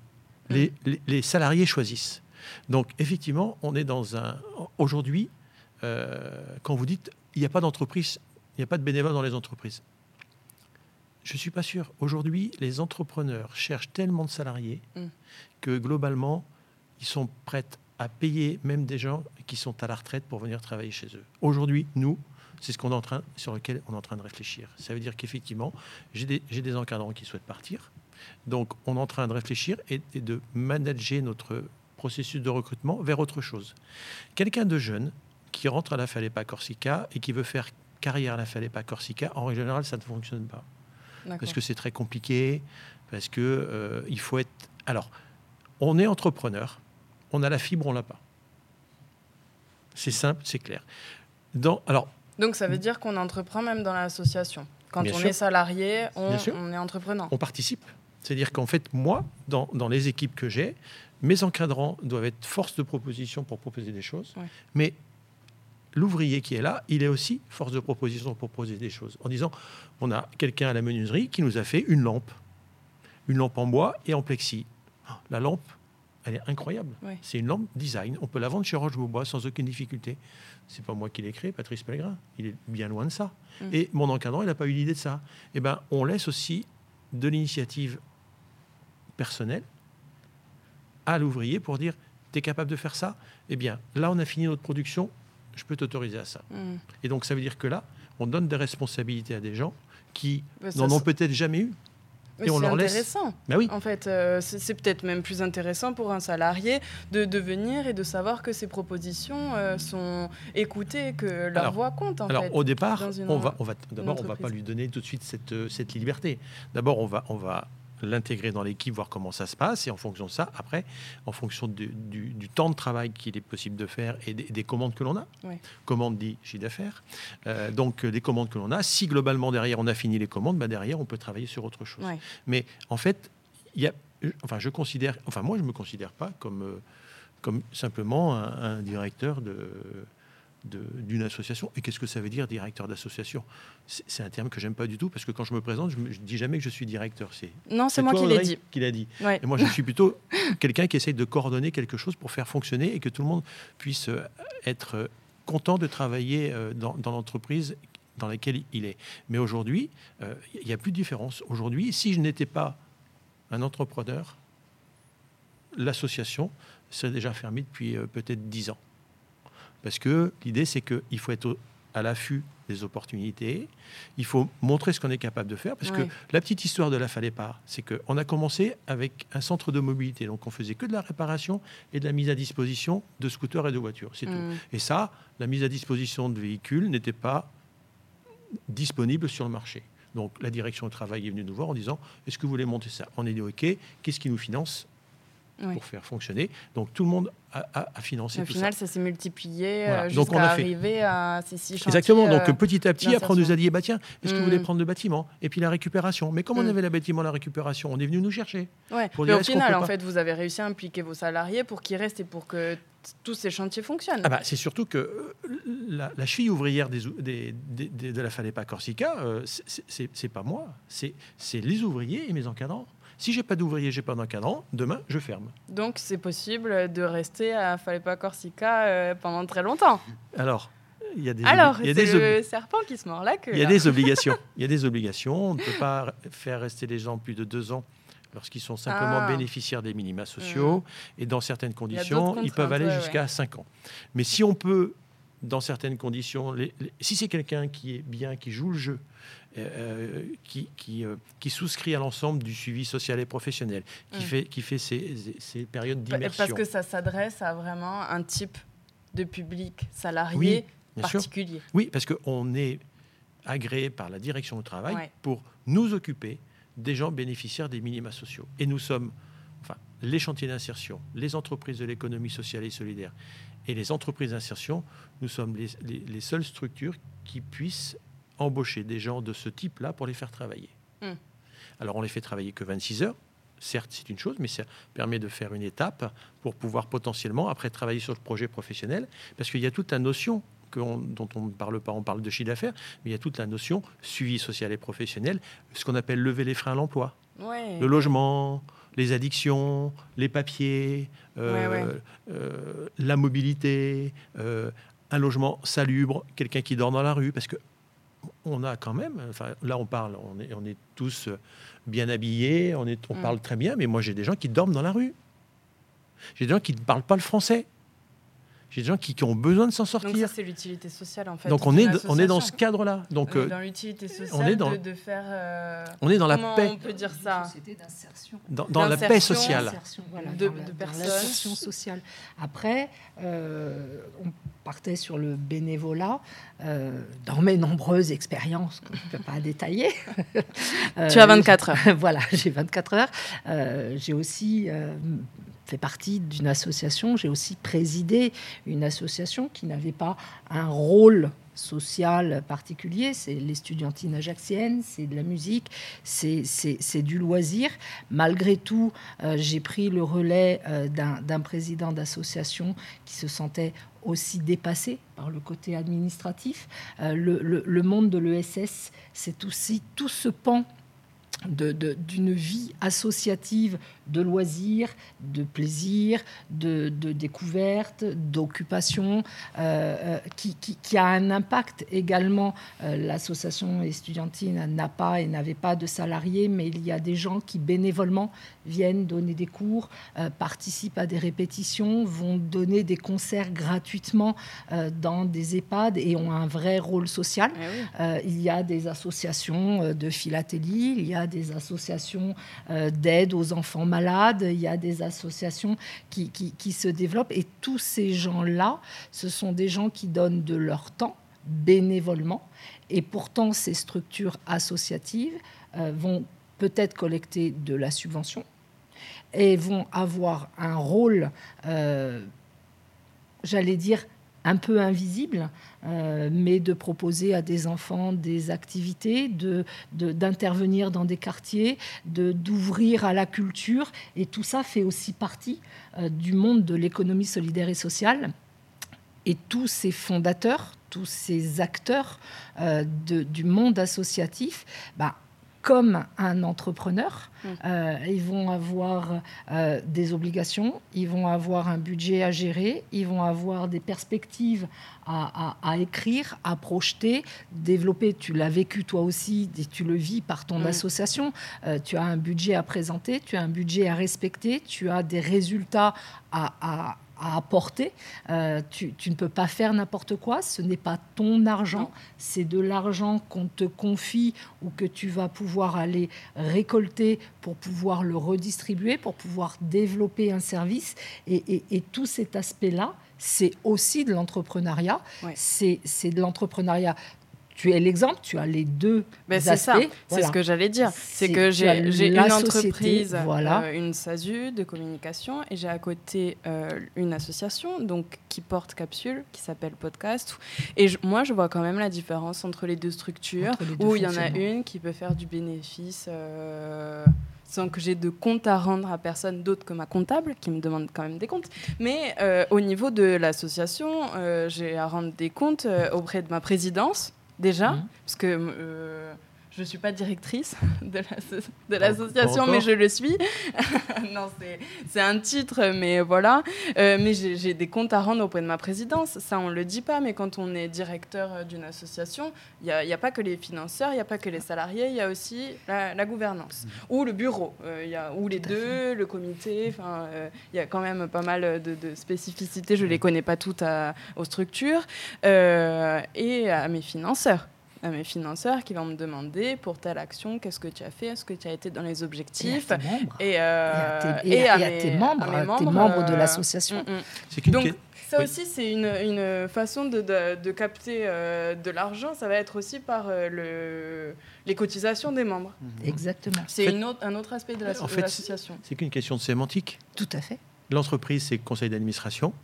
Speaker 3: les, les, salariés choisissent. Donc, effectivement, on est dans un. Aujourd'hui, euh, quand vous dites il n'y a pas d'entreprise, il n'y a pas de bénévoles dans les entreprises. Je ne suis pas sûr. Aujourd'hui, les entrepreneurs cherchent tellement de salariés mm. que globalement, ils sont prêts à payer même des gens qui sont à la retraite pour venir travailler chez eux. Aujourd'hui, nous, c'est ce qu'on est en train, sur lequel on est en train de réfléchir. Ça veut dire qu'effectivement, j'ai des, des, encadrants qui souhaitent partir. Donc, on est en train de réfléchir et, de manager notre processus de recrutement vers autre chose. Quelqu'un de jeune qui rentre à la Falepa Corsica et qui veut faire carrière à la Falepa Corsica, en règle générale, ça ne fonctionne pas. Parce que c'est très compliqué, parce que euh, il faut être. Alors, on est entrepreneur, on a la fibre, on l'a pas. C'est simple, c'est clair. Dans, alors,
Speaker 1: Donc ça veut dire qu'on entreprend même dans l'association. Quand on est salarié, on, est entreprenant.
Speaker 3: On participe. C'est-à-dire qu'en fait, moi, dans, les équipes que j'ai, mes encadrants doivent être force de proposition pour proposer des choses. Mais l'ouvrier qui est là, il est aussi force de proposition pour proposer des choses. En disant, on a quelqu'un à la menuiserie qui nous a fait une lampe. Une lampe en bois et en plexi. La lampe, elle est incroyable. C'est une lampe design. On peut la vendre chez Roche-Beaubois sans aucune difficulté. C'est pas moi qui l'ai créé, Patrice Pellegrin. Il est bien loin de ça. Mm. Et mon encadrant, il n'a pas eu l'idée de ça. Eh ben, on laisse aussi de l'initiative personnelle à l'ouvrier pour dire tu es capable de faire ça? Eh bien, là, on a fini notre production, je peux t'autoriser à ça. Mm. Et donc, ça veut dire que là, on donne des responsabilités à des gens qui n'en ont peut-être jamais eu
Speaker 1: et on leur laisse. intéressant. Bah oui. En fait, euh, c'est peut-être même plus intéressant pour un salarié de, de venir et de savoir que ses propositions euh, sont écoutées, que leur voix compte. En
Speaker 3: alors, au départ, on va, on va d'abord, on va pas lui donner tout de suite cette, euh, cette liberté. D'abord, on va, on va l'intégrer dans l'équipe, voir comment ça se passe. Et en fonction de ça, après, en fonction du, temps de travail qu'il est possible de faire et des, commandes que l'on a, commandes dit chiffre d'affaires, euh, donc euh, des commandes que l'on a, si globalement derrière on a fini les commandes, bah derrière on peut travailler sur autre chose. Mais en fait, il y a, enfin, je considère, enfin moi je me considère pas comme, euh, comme simplement un directeur de d'une association. Et qu'est-ce que ça veut dire, directeur d'association? C'est un terme que j'aime pas du tout, parce que quand je me présente, je ne dis jamais que je suis directeur.
Speaker 1: Non, c'est moi qui l'ai dit.
Speaker 3: Qui l'a dit. Et moi, je suis plutôt quelqu'un qui essaye de coordonner quelque chose pour faire fonctionner et que tout le monde puisse euh, être euh, content de travailler euh, dans, l'entreprise dans laquelle il est. Mais aujourd'hui, il n'y a plus de différence. Aujourd'hui, si je n'étais pas un entrepreneur, l'association serait déjà fermée depuis peut-être dix ans. Parce que l'idée, c'est qu'il faut être à l'affût des opportunités. Il faut montrer ce qu'on est capable de faire. Parce que la petite histoire de la fallait pas, c'est qu'on a commencé avec un centre de mobilité. Donc on faisait que de la réparation et de la mise à disposition de scooters et de voitures. C'est tout. Mm. Et ça, la mise à disposition de véhicules n'était pas disponible sur le marché. Donc la direction du travail est venue nous voir en disant Est-ce que vous voulez monter ça? On est dit OK, qu'est-ce qui nous finance? Pour faire fonctionner. Donc tout le monde a, a, financé
Speaker 1: Au final, ça, s'est multiplié euh, jusqu'à arriver à ces six chantiers.
Speaker 3: Exactement. Donc euh, petit à petit, après on nous a dit, bah, tiens, est-ce que vous voulez mm. prendre le bâtiment Et puis la récupération? Mais comme on mm. avait le bâtiment, la récupération, on est venu nous chercher.
Speaker 1: Ouais. Pour au final, en fait, vous avez réussi à impliquer vos salariés pour qu'ils restent et pour que tous ces chantiers fonctionnent.
Speaker 3: Ah bah, c'est surtout que euh, la, la, cheville ouvrière des, des, de la Falepa Corsica, c'est pas moi, c'est les ouvriers et mes encadrants. Si j'ai pas d'ouvrier, j'ai pas d'encadrant, demain, je ferme.
Speaker 1: Donc, c'est possible de rester à Fallait Corsica euh, pendant très longtemps.
Speaker 3: Alors, il y a des
Speaker 1: Alors, c'est le serpent qui se mord là
Speaker 3: Il y a des obligations. Il y a des obligations. On ne peut pas faire rester les gens plus de deux ans lorsqu'ils sont simplement ah. bénéficiaires des minima sociaux. Mmh. Et dans certaines conditions, ils peuvent aller jusqu'à cinq ans. Mais si on peut, dans certaines conditions, si c'est quelqu'un qui est bien, qui joue le jeu, euh, qui, qui, euh, qui, souscrit à l'ensemble du suivi social et professionnel, qui, mm. fait, qui fait ces, ces périodes d'immersion.
Speaker 1: Parce que ça s'adresse à vraiment un type de public salarié particulier.
Speaker 3: Oui, parce qu'on est agréé par la direction du travail pour nous occuper des gens bénéficiaires des minima sociaux. Et nous sommes, enfin, les chantiers d'insertion, les entreprises de l'économie sociale et solidaire et les entreprises d'insertion, nous sommes les, les, les seules structures qui puissent embaucher des gens de ce type-là pour les faire travailler. Hmm. Alors on les fait travailler que 26 heures. Certes, c'est une chose, mais ça permet de faire une étape pour pouvoir potentiellement, après, travailler sur le projet professionnel. Parce qu'il y a toute la notion dont on ne parle pas, on parle de chiffre d'affaires, mais il y a toute la notion suivi social et professionnel, ce qu'on appelle lever les freins à l'emploi. Le logement, les addictions, les papiers, euh, euh, la mobilité, euh, un logement salubre, quelqu'un qui dort dans la rue, parce que on a quand même, enfin, là on parle, on est, on est tous bien habillés, on, est, on mm. parle très bien, mais moi j'ai des gens qui dorment dans la rue. J'ai des gens qui ne parlent pas le français. J'ai des gens qui, ont besoin de s'en sortir. Donc
Speaker 1: c'est l'utilité sociale, en fait.
Speaker 3: Donc on est, on est dans ce cadre-là. Donc
Speaker 1: euh, dans l'utilité sociale, on est dans, de, faire. Euh,
Speaker 3: on est dans la paix.
Speaker 1: On peut dire ça.
Speaker 3: Dans, dans la paix sociale.
Speaker 1: de, de personnes.
Speaker 4: sociale. Après, euh, on partait sur le bénévolat. dans mes nombreuses expériences, que je ne peux pas détailler.
Speaker 1: tu as 24 heures.
Speaker 4: voilà, j'ai 24 heures. j'ai aussi fait partie d'une association, j'ai aussi présidé une association qui n'avait pas un rôle social particulier, c'est l'estudiantine ajaxienne, c'est de la musique, c'est du loisir. Malgré tout, euh, j'ai pris le relais euh, d'un président d'association qui se sentait aussi dépassé par le côté administratif. Euh, le, le, monde de l'ESS, c'est aussi tout ce pan d'une vie associative de loisirs, de plaisir, de, découverte, d'occupation, euh, euh, qui, a un impact également. Euh, l'association estudiantine n'a pas et n'avait pas de salariés, mais il y a des gens qui bénévolement viennent donner des cours, participent à des répétitions, vont donner des concerts gratuitement dans des EHPAD et ont un vrai rôle social. Eh il y a des associations de philatélie, il y a des associations d'aide aux enfants malades, il y a des associations qui, qui, se développent. Et tous ces gens-là, ce sont des gens qui donnent de leur temps bénévolement. Et pourtant, ces structures associatives euh, vont peut-être collecter de la subvention et vont avoir un rôle, euh, j'allais dire, un peu invisible, euh, mais de proposer à des enfants des activités, de, d'intervenir dans des quartiers, de, d'ouvrir à la culture. Et tout ça fait aussi partie euh, du monde de l'économie solidaire et sociale. Et tous ces fondateurs, tous ces acteurs euh, de, du monde associatif, bah, comme un entrepreneur. Mmh. Euh, ils vont avoir euh, des obligations, ils vont avoir un budget à gérer, ils vont avoir des perspectives à, écrire, à projeter, développer. Tu l'as vécu toi aussi, tu le vis par ton mmh. association. Euh, tu as un budget à présenter, tu as un budget à respecter, tu as des résultats à à apporter. Euh, tu, ne peux pas faire n'importe quoi. Ce n'est pas ton argent. C'est de l'argent qu'on te confie ou que tu vas pouvoir aller récolter pour pouvoir le redistribuer, pour pouvoir développer un service. Et, et tout cet aspect-là, c'est aussi de l'entrepreneuriat. C'est de l'entrepreneuriat tu es l'exemple, tu as les deux
Speaker 1: ben C'est ça, c'est ce que j'allais dire. C'est que j'ai une entreprise, voilà. Euh, une SASU de communication, et j'ai à côté euh, une association donc, qui porte Capsule, qui s'appelle Podcast. Et moi, je vois quand même la différence entre les deux structures, où il y en a une qui peut faire du bénéfice. Euh, sans que j'ai de compte à rendre à personne d'autre que ma comptable, qui me demande quand même des comptes. Mais au niveau de l'association, j'ai à rendre des comptes auprès de ma présidence, déjà, mmh. parce que euh, je ne suis pas directrice de l'association, mais je le suis. non, c'est un titre, mais voilà. Euh, mais j'ai des comptes à rendre auprès de ma présidence. Ça, on ne le dit pas, mais quand on est directeur euh, d'une association, il n'y a, pas que les financeurs, il n'y a pas que les salariés, il y a aussi la, gouvernance. Mmh. Ou le bureau, y a, ou les deux, le comité. Il y a quand même pas mal de, spécificités. Je ne les connais pas toutes aux structures. et à mes financeurs à mes financeurs qui vont me demander pour telle action, qu'est-ce que tu as fait, est-ce que tu as été dans les objectifs
Speaker 4: Et à tes, à, tes membres, tes membres de euh, l'association.
Speaker 1: Mm, mm. Donc, ça aussi, c'est une, une, façon de, de, capter euh, de l'argent. Ça va être aussi par euh, le, les cotisations des membres.
Speaker 4: Mhm. Exactement.
Speaker 1: C'est un autre aspect de l'association.
Speaker 3: c'est qu'une question de sémantique.
Speaker 4: Tout à fait.
Speaker 3: L'entreprise, c'est conseil d'administration.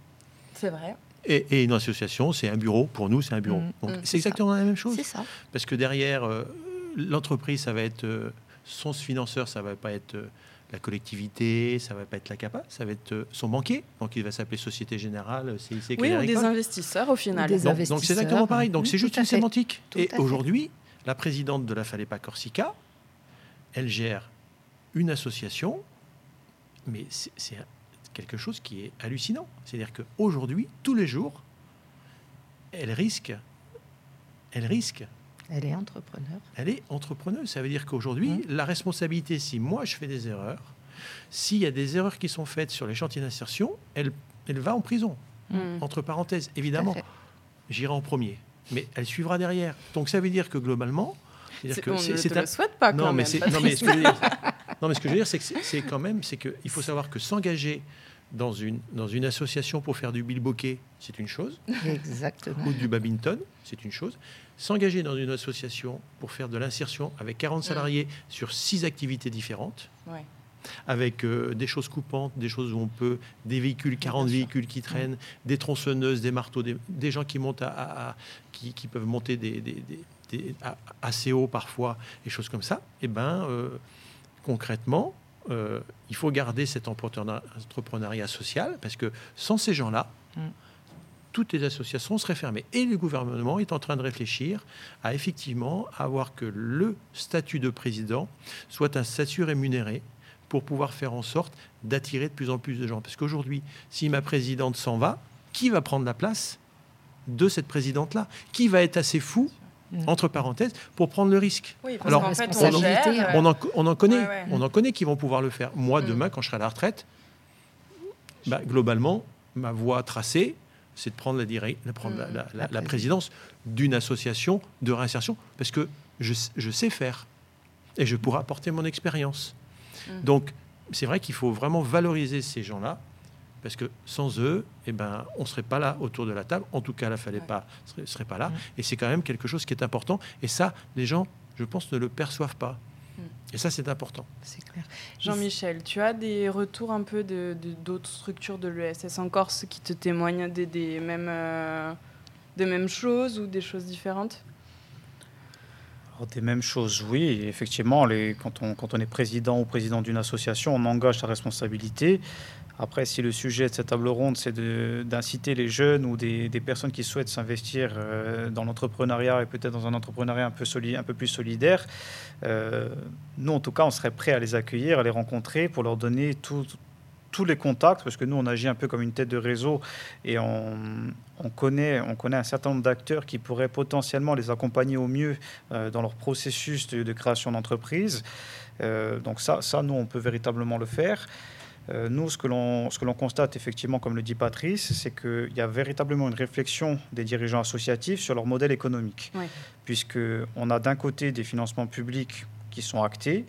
Speaker 1: C'est vrai.
Speaker 3: Et, une association, c'est un bureau. Pour nous, c'est un bureau. Mm. Mm. c'est exactement la même chose.
Speaker 4: C'est ça.
Speaker 3: Parce que derrière, euh, l'entreprise, ça va être euh, son financeur, ça va pas être euh, la collectivité, ça va pas être la CAPA, ça va être son banquier. Donc il va s'appeler Société Générale, CIC,
Speaker 1: Oui, ou des investisseurs au final.
Speaker 3: donc c'est exactement pareil. Donc c'est juste une sémantique. Et aujourd'hui, la présidente de la Falepa Corsica, elle gère une association, mais c'est quelque chose qui est hallucinant. C'est-à-dire qu'aujourd'hui, tous les jours, elle risque, elle risque.
Speaker 4: Elle est entrepreneur.
Speaker 3: Elle est entrepreneuse. Ça veut dire qu'aujourd'hui, mmh. la responsabilité, si moi je fais des erreurs, s'il y a des erreurs qui sont faites sur les chantiers d'insertion, elle, elle va en prison. Mmh. Entre parenthèses, évidemment, j'irai en premier, mais elle suivra derrière. Donc ça veut dire que globalement,
Speaker 1: c'est que c'est un... le souhaite pas
Speaker 3: non,
Speaker 1: mais
Speaker 3: même. Non, mais ce que je veux dire, non, mais ce que je veux dire, c'est que c'est quand même, c'est qu'il faut savoir que s'engager dans une, dans une association pour faire du bilboquet, c'est une chose.
Speaker 4: Exactement.
Speaker 3: Ou du badminton, c'est une chose. S'engager dans une association pour faire de l'insertion avec 40 salariés sur six activités différentes, avec euh, des choses coupantes, des choses où on peut, des véhicules, 40 véhicules qui traînent, des tronçonneuses, des marteaux, des, gens qui montent à, qui, qui, peuvent monter des, des, assez haut parfois, et choses comme ça, et eh ben euh, concrètement, euh, il faut garder cet entrepreneuriat social parce que sans ces gens-là, mm. toutes les associations seraient fermées. Et le gouvernement est en train de réfléchir à effectivement avoir que le statut de président soit un statut rémunéré pour pouvoir faire en sorte d'attirer de plus en plus de gens. Parce qu'aujourd'hui, si ma présidente s'en va, qui va prendre la place de cette présidente-là? Qui va être assez fou. Entre parenthèses, pour prendre le risque.
Speaker 1: Alors, en fait, on,
Speaker 3: en, on, en, connaît, on en connaît qui vont pouvoir le faire. Moi, mm. demain, quand je serai à la retraite, bah, globalement, ma voie tracée, c'est de prendre, la, prendre la, la, présidence d'une association de réinsertion, parce que je, je, sais faire et je pourrai apporter mon expérience. Mm. Donc, c'est vrai qu'il faut vraiment valoriser ces gens-là, parce que sans eux, eh ben, on ne serait pas là autour de la table. En tout cas, là, fallait pas, serait, serait pas là. Mm. Et c'est quand même quelque chose qui est important. Et ça, les gens, je pense, ne le perçoivent pas. Mm. Et ça, c'est important.
Speaker 1: C'est clair. Jean-Michel, tu as des retours un peu de, d'autres structures de l'ESS en Corse qui te témoignent des, des mêmes, euh, des mêmes choses ou des choses différentes?
Speaker 2: Des mêmes choses, oui. Effectivement, les, quand, on, quand on est président ou président d'une association, on engage sa responsabilité. Après, si le sujet de cette table ronde, c'est d'inciter les jeunes ou des, personnes qui souhaitent s'investir euh, dans l'entrepreneuriat et peut-être dans un entrepreneuriat un peu, un peu plus solidaire, euh, nous, en tout cas, on serait prêt à les accueillir, à les rencontrer pour leur donner tous les contacts, parce que nous, on agit un peu comme une tête de réseau et on, on connaît, on connaît un certain nombre d'acteurs qui pourraient potentiellement les accompagner au mieux euh, dans leur processus de, création d'entreprise. Donc ça, ça, nous, on peut véritablement le faire. Euh, nous, ce que l'on constate effectivement, comme le dit Patrice, c'est qu'il y a véritablement une réflexion des dirigeants associatifs sur leur modèle économique, puisque puisqu'on a d'un côté des financements publics qui sont actés,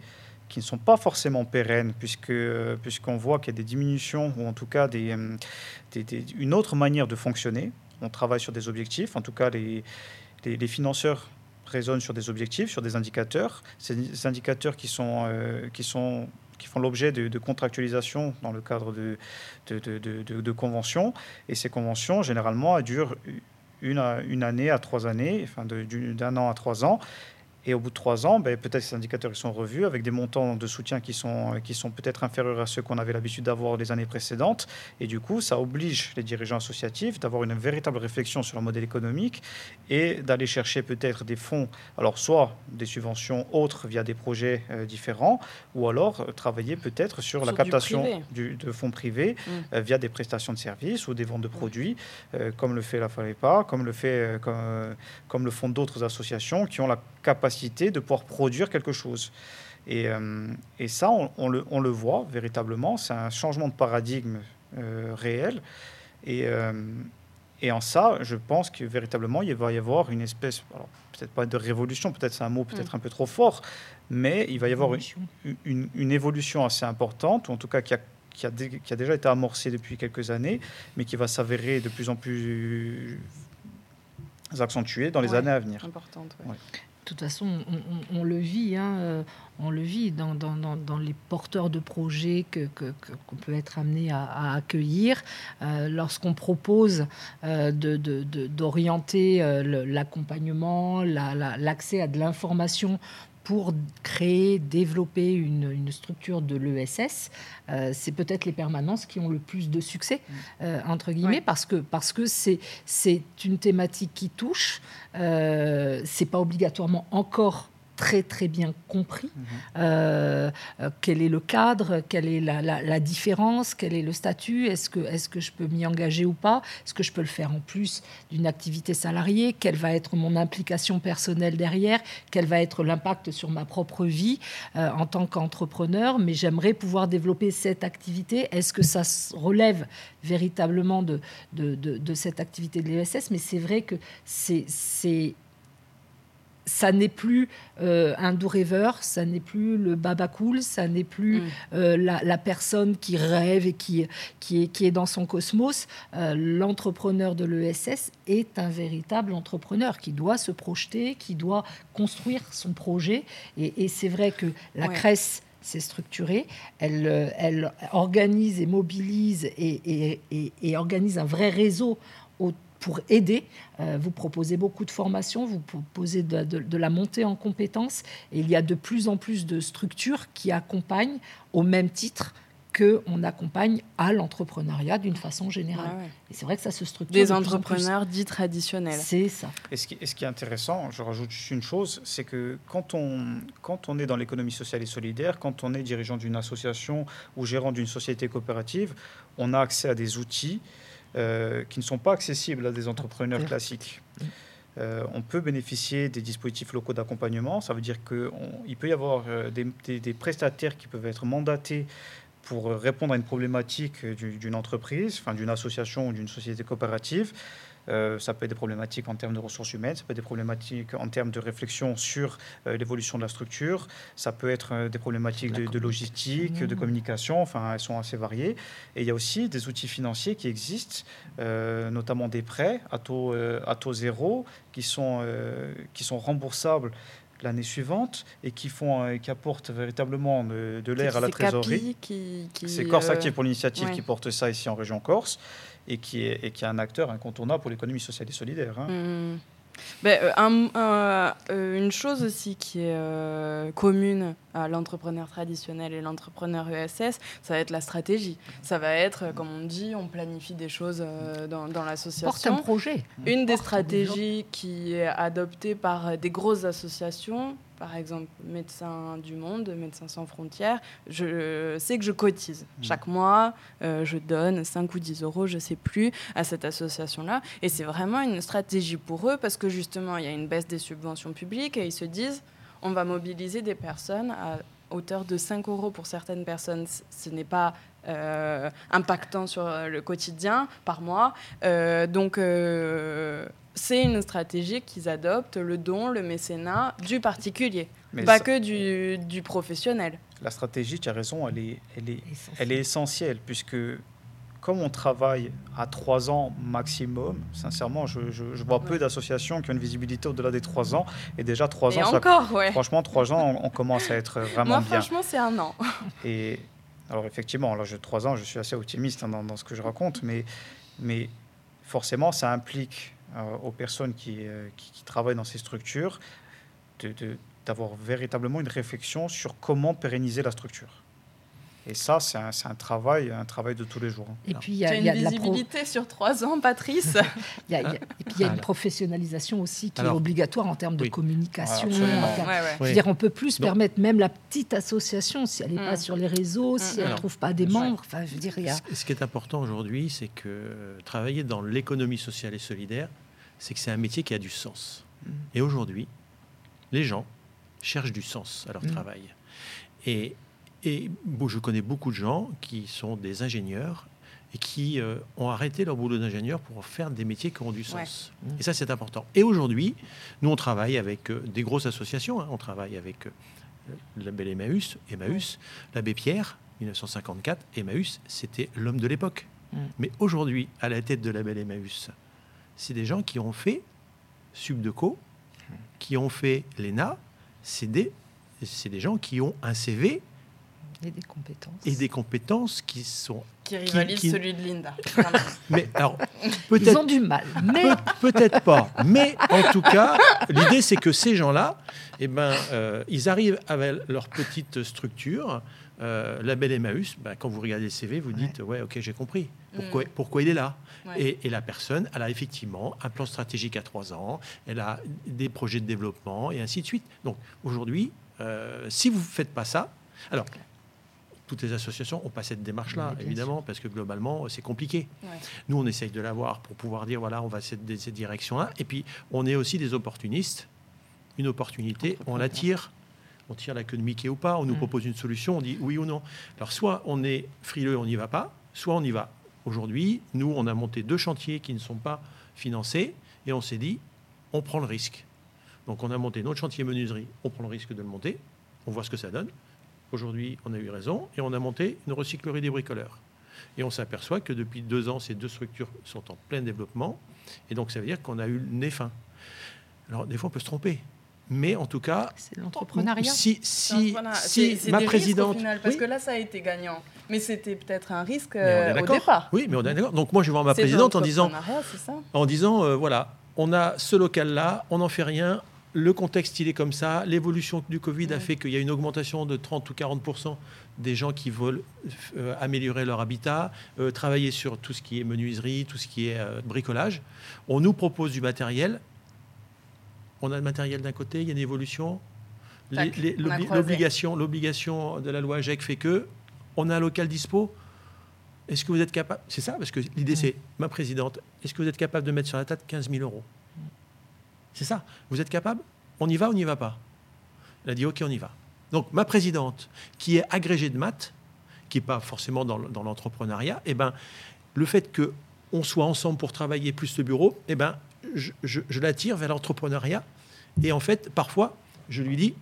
Speaker 2: qui ne sont pas forcément pérennes, puisque puisqu'on voit qu'il y a des diminutions, ou en tout cas des, euh, une autre manière de fonctionner. On travaille sur des objectifs, en tout cas les, les, financeurs raisonnent sur des objectifs, sur des indicateurs. Ces indicateurs qui, sont, euh, qui, sont, qui font l'objet de, contractualisation dans le cadre de, de, de, conventions. Et ces conventions, généralement, durent une, une année à trois années, enfin d'un an à trois ans. Et au bout de trois ans, ben, peut-être ces indicateurs ils sont revus avec des montants de soutien qui sont, qui sont peut-être inférieurs à ceux qu'on avait l'habitude d'avoir les années précédentes. Et du coup, ça oblige les dirigeants associatifs d'avoir une véritable réflexion sur le modèle économique et d'aller chercher peut-être des fonds, alors soit des subventions autres via des projets euh, différents, ou alors euh, travailler peut-être sur, la captation de fonds privés mmh. euh, via des prestations de services ou des ventes de produits, comme le fait la FALEPA, comme le, fait, comme, comme le font d'autres associations qui ont la capacité de pouvoir produire quelque chose. Et, euh, et ça, on, le, on, le, voit véritablement, c'est un changement de paradigme euh, réel. Et, euh, et, en ça, je pense que véritablement, il va y avoir une espèce, peut-être pas de révolution, peut-être c'est un mot peut-être mm. un peu trop fort, mais il va y avoir une, une, évolution assez importante, ou en tout cas qui a, qui a, qui a déjà été amorcée depuis quelques années, mais qui va s'avérer de plus en plus accentuée dans les années à venir.
Speaker 1: Importante,
Speaker 4: toute façon, on, le vit, hein, euh, on le vit dans, les porteurs de projets que, qu'on peut être amené à, accueillir. Euh, lorsqu'on propose euh, d'orienter l'accompagnement, l'accès à de l'information pour créer, développer une, structure de l'ESS, euh, c'est peut-être les permanences qui ont le plus de succès, mm. euh, entre guillemets, parce que parce que c'est c'est une thématique qui touche. Euh, c'est pas obligatoirement encore très très bien compris. Mhm. euh, euh, quel est le cadre, quelle est la, différence, quel est le statut, est-ce que, est que je peux m'y engager ou pas, est-ce que je peux le faire en plus d'une activité salariée, quelle va être mon implication personnelle derrière, quel va être l'impact sur ma propre vie euh, en tant qu'entrepreneur, mais j'aimerais pouvoir développer cette activité, est-ce que ça relève véritablement de, de, de cette activité de l'ESS, mais c'est vrai que c'est ça n'est plus euh, un doux rêveur, ça n'est plus le baba cool, ça n'est plus mm. euh, la, personne qui rêve et qui, qui, est, qui est dans son cosmos. Euh, l'entrepreneur de l'ESS est un véritable entrepreneur qui doit se projeter, qui doit construire son projet. Et, c'est vrai que la Cresse s'est structurée, elle, elle organise et mobilise et, et, et organise un vrai réseau autour pour aider. Euh, vous proposez beaucoup de formations, vous proposez de, la montée en compétences, et il y a de plus en plus de structures qui accompagnent au même titre qu'on accompagne à l'entrepreneuriat d'une façon générale. Et c'est vrai que ça se structure.
Speaker 1: Des entrepreneurs dits traditionnels.
Speaker 4: C'est ça.
Speaker 2: Et ce, qui, ce qui, est intéressant, je rajoute juste une chose, c'est que quand on, quand on est dans l'économie sociale et solidaire, quand on est dirigeant d'une association ou gérant d'une société coopérative, on a accès à des outils euh, qui ne sont pas accessibles à des entrepreneurs classiques. Mm. Euh, on peut bénéficier des dispositifs locaux d'accompagnement. Ça veut dire qu'il peut y avoir euh, des, des, prestataires qui peuvent être mandatés pour répondre à une problématique d'une entreprise, enfin d'une association ou d'une société coopérative. Euh, ça peut être des problématiques en termes de ressources humaines, ça peut être des problématiques en termes de réflexion sur euh, l'évolution de la structure, ça peut être euh, des problématiques de, logistique, de communication, enfin elles sont assez variées. Et il y a aussi des outils financiers qui existent, notamment des prêts à taux, à taux zéro, qui sont, qui sont remboursables l'année suivante et qui, font, qui apportent véritablement de, l'air à la trésorerie. C'est Corse Active pour l'initiative qui porte ça ici en région Corse et qui est, et qui est un acteur incontournable pour l'économie sociale et solidaire. Hein.
Speaker 1: Mmh. Ben, euh, euh, une chose aussi qui est euh, commune à l'entrepreneur traditionnel et l'entrepreneur ESS, ça va être la stratégie. Ça va être, comme on dit, on planifie des choses dans, dans l'association.
Speaker 4: Porte un projet.
Speaker 1: Une des stratégies qui est adoptée par des grosses associations, par exemple Médecins du Monde, Médecins sans frontières, je sais que je cotise. Mmh. Chaque mois, euh, je donne 5 ou 10 euros, je ne sais plus, à cette association-là. Et c'est vraiment une stratégie pour eux parce que justement, il y a une baisse des subventions publiques et ils se disent, on va mobiliser des personnes à hauteur de 5 euros pour certaines personnes. Ce n'est pas euh, impactant sur le quotidien par mois. Euh, donc, c'est une stratégie qu'ils adoptent, le don, le mécénat du particulier, pas que du, du, professionnel.
Speaker 2: La stratégie, tu as raison, elle est, elle est, elle est essentielle, puisque comme on travaille à trois ans maximum, sincèrement, je, je, vois peu d'associations qui ont une visibilité au-delà des trois ans. Et déjà, trois ans,
Speaker 1: encore, ouais.
Speaker 2: franchement, trois ans, on, commence à être vraiment
Speaker 1: Moi,
Speaker 2: bien.
Speaker 1: franchement, c'est un an.
Speaker 2: Et alors, effectivement, là, j'ai trois ans, je suis assez optimiste hein, dans, dans, ce que je raconte, mais, mais forcément, ça implique euh, aux personnes euh, qui, qui, travaillent dans ces structures d'avoir véritablement une réflexion sur comment pérenniser la structure. Et ça, c'est un, un, travail, un travail de tous les jours.
Speaker 1: Et puis il y a, une visibilité sur trois ans, Patrice.
Speaker 4: y a, et puis il y a une professionnalisation aussi qui est obligatoire en termes de communication. dire, on peut plus permettre même la petite association si elle n'est pas mm. sur les réseaux, mm. si elle ne trouve pas des membres. Enfin, je veux dire, y a...
Speaker 3: Ce qui est important aujourd'hui, c'est que travailler dans l'économie sociale et solidaire, c'est que c'est un métier qui a du sens. Mm. Et aujourd'hui, les gens cherchent du sens à leur travail. Et et je connais beaucoup de gens qui sont des ingénieurs et qui euh, ont arrêté leur boulot d'ingénieur pour faire des métiers qui ont du sens. Et ça, c'est important. Et aujourd'hui, nous, on travaille avec euh, des grosses associations. Hein. On travaille avec euh, la Belle Emmaüs, Emmaüs, l'abbé Pierre, 1954. Emmaüs, c'était l'homme de l'époque. Mais aujourd'hui, à la tête de la Belle Emmaüs, c'est des gens qui ont fait Subdeco, qui ont fait l'ENA. C'est des, des gens qui ont un CV
Speaker 4: et des compétences.
Speaker 3: Et des compétences qui sont...
Speaker 1: Qui rivalisent celui de Linda.
Speaker 3: mais alors,
Speaker 4: peut-être... Ils ont du mal, mais...
Speaker 3: Peut-être pas. Mais en tout cas, l'idée, c'est que ces gens-là, eh ben, euh, ils arrivent avec leur petite structure. Euh, la belle Emmaüs, ben, quand vous regardez le CV, vous dites, ouais, ok, j'ai compris. Pourquoi, mm. pourquoi il est là? Et, et, la personne, elle a effectivement un plan stratégique à trois ans, elle a des projets de développement et ainsi de suite. Donc aujourd'hui, euh, si vous ne faites pas ça, alors toutes les associations n'ont pas cette démarche-là, évidemment, parce que globalement, c'est compliqué. Nous, on essaye de l'avoir pour pouvoir dire, voilà, on va cette, cette direction-là. Et puis, on est aussi des opportunistes. Une opportunité, on la tire. On tire la queue de Mickey ou pas, on nous mm. propose une solution, on dit oui ou non. Alors, soit on est frileux, on n'y va pas, soit on y va. Aujourd'hui, nous, on a monté deux chantiers qui ne sont pas financés, et on s'est dit, on prend le risque. Donc, on a monté notre chantier menuiserie, on prend le risque de le monter, on voit ce que ça donne. Aujourd'hui, on a eu raison et on a monté une recyclerie des bricoleurs. Et on s'aperçoit que depuis deux ans, ces deux structures sont en plein développement. Et donc, ça veut dire qu'on a eu le nez fin. Alors, des fois, on peut se tromper. Mais en tout cas,
Speaker 4: c'est l'entrepreneuriat.
Speaker 3: Si, si, si ma présidente,
Speaker 1: parce que là, ça a été gagnant. Mais c'était peut-être un risque euh, au départ.
Speaker 3: Oui, mais on est d'accord. Donc moi, je vais voir ma présidente en disant, en disant, euh, voilà, on a ce local-là, on n'en fait rien, le contexte, il est comme ça. L'évolution du Covid a fait qu'il y a une augmentation de 30 ou 40% des gens qui veulent euh, améliorer leur habitat, euh, travailler sur tout ce qui est menuiserie, tout ce qui est euh, bricolage. On nous propose du matériel. On a le matériel d'un côté, il y a une évolution. L'obligation, l'obligation de la loi GEC fait que on a un local dispo. Est-ce que vous êtes capable C'est ça, parce que l'idée, c'est ma présidente. Est-ce que vous êtes capable de mettre sur la table 15 000 euros? C'est ça. Vous êtes capable? On y va ou on n'y va pas? Elle a dit OK, on y va. Donc ma présidente, qui est agrégée de maths, qui n'est pas forcément dans, l'entrepreneuriat, eh ben, le fait qu'on soit ensemble pour travailler plus le bureau, eh ben, je, je l'attire vers l'entrepreneuriat. Et en fait, parfois, je lui dis,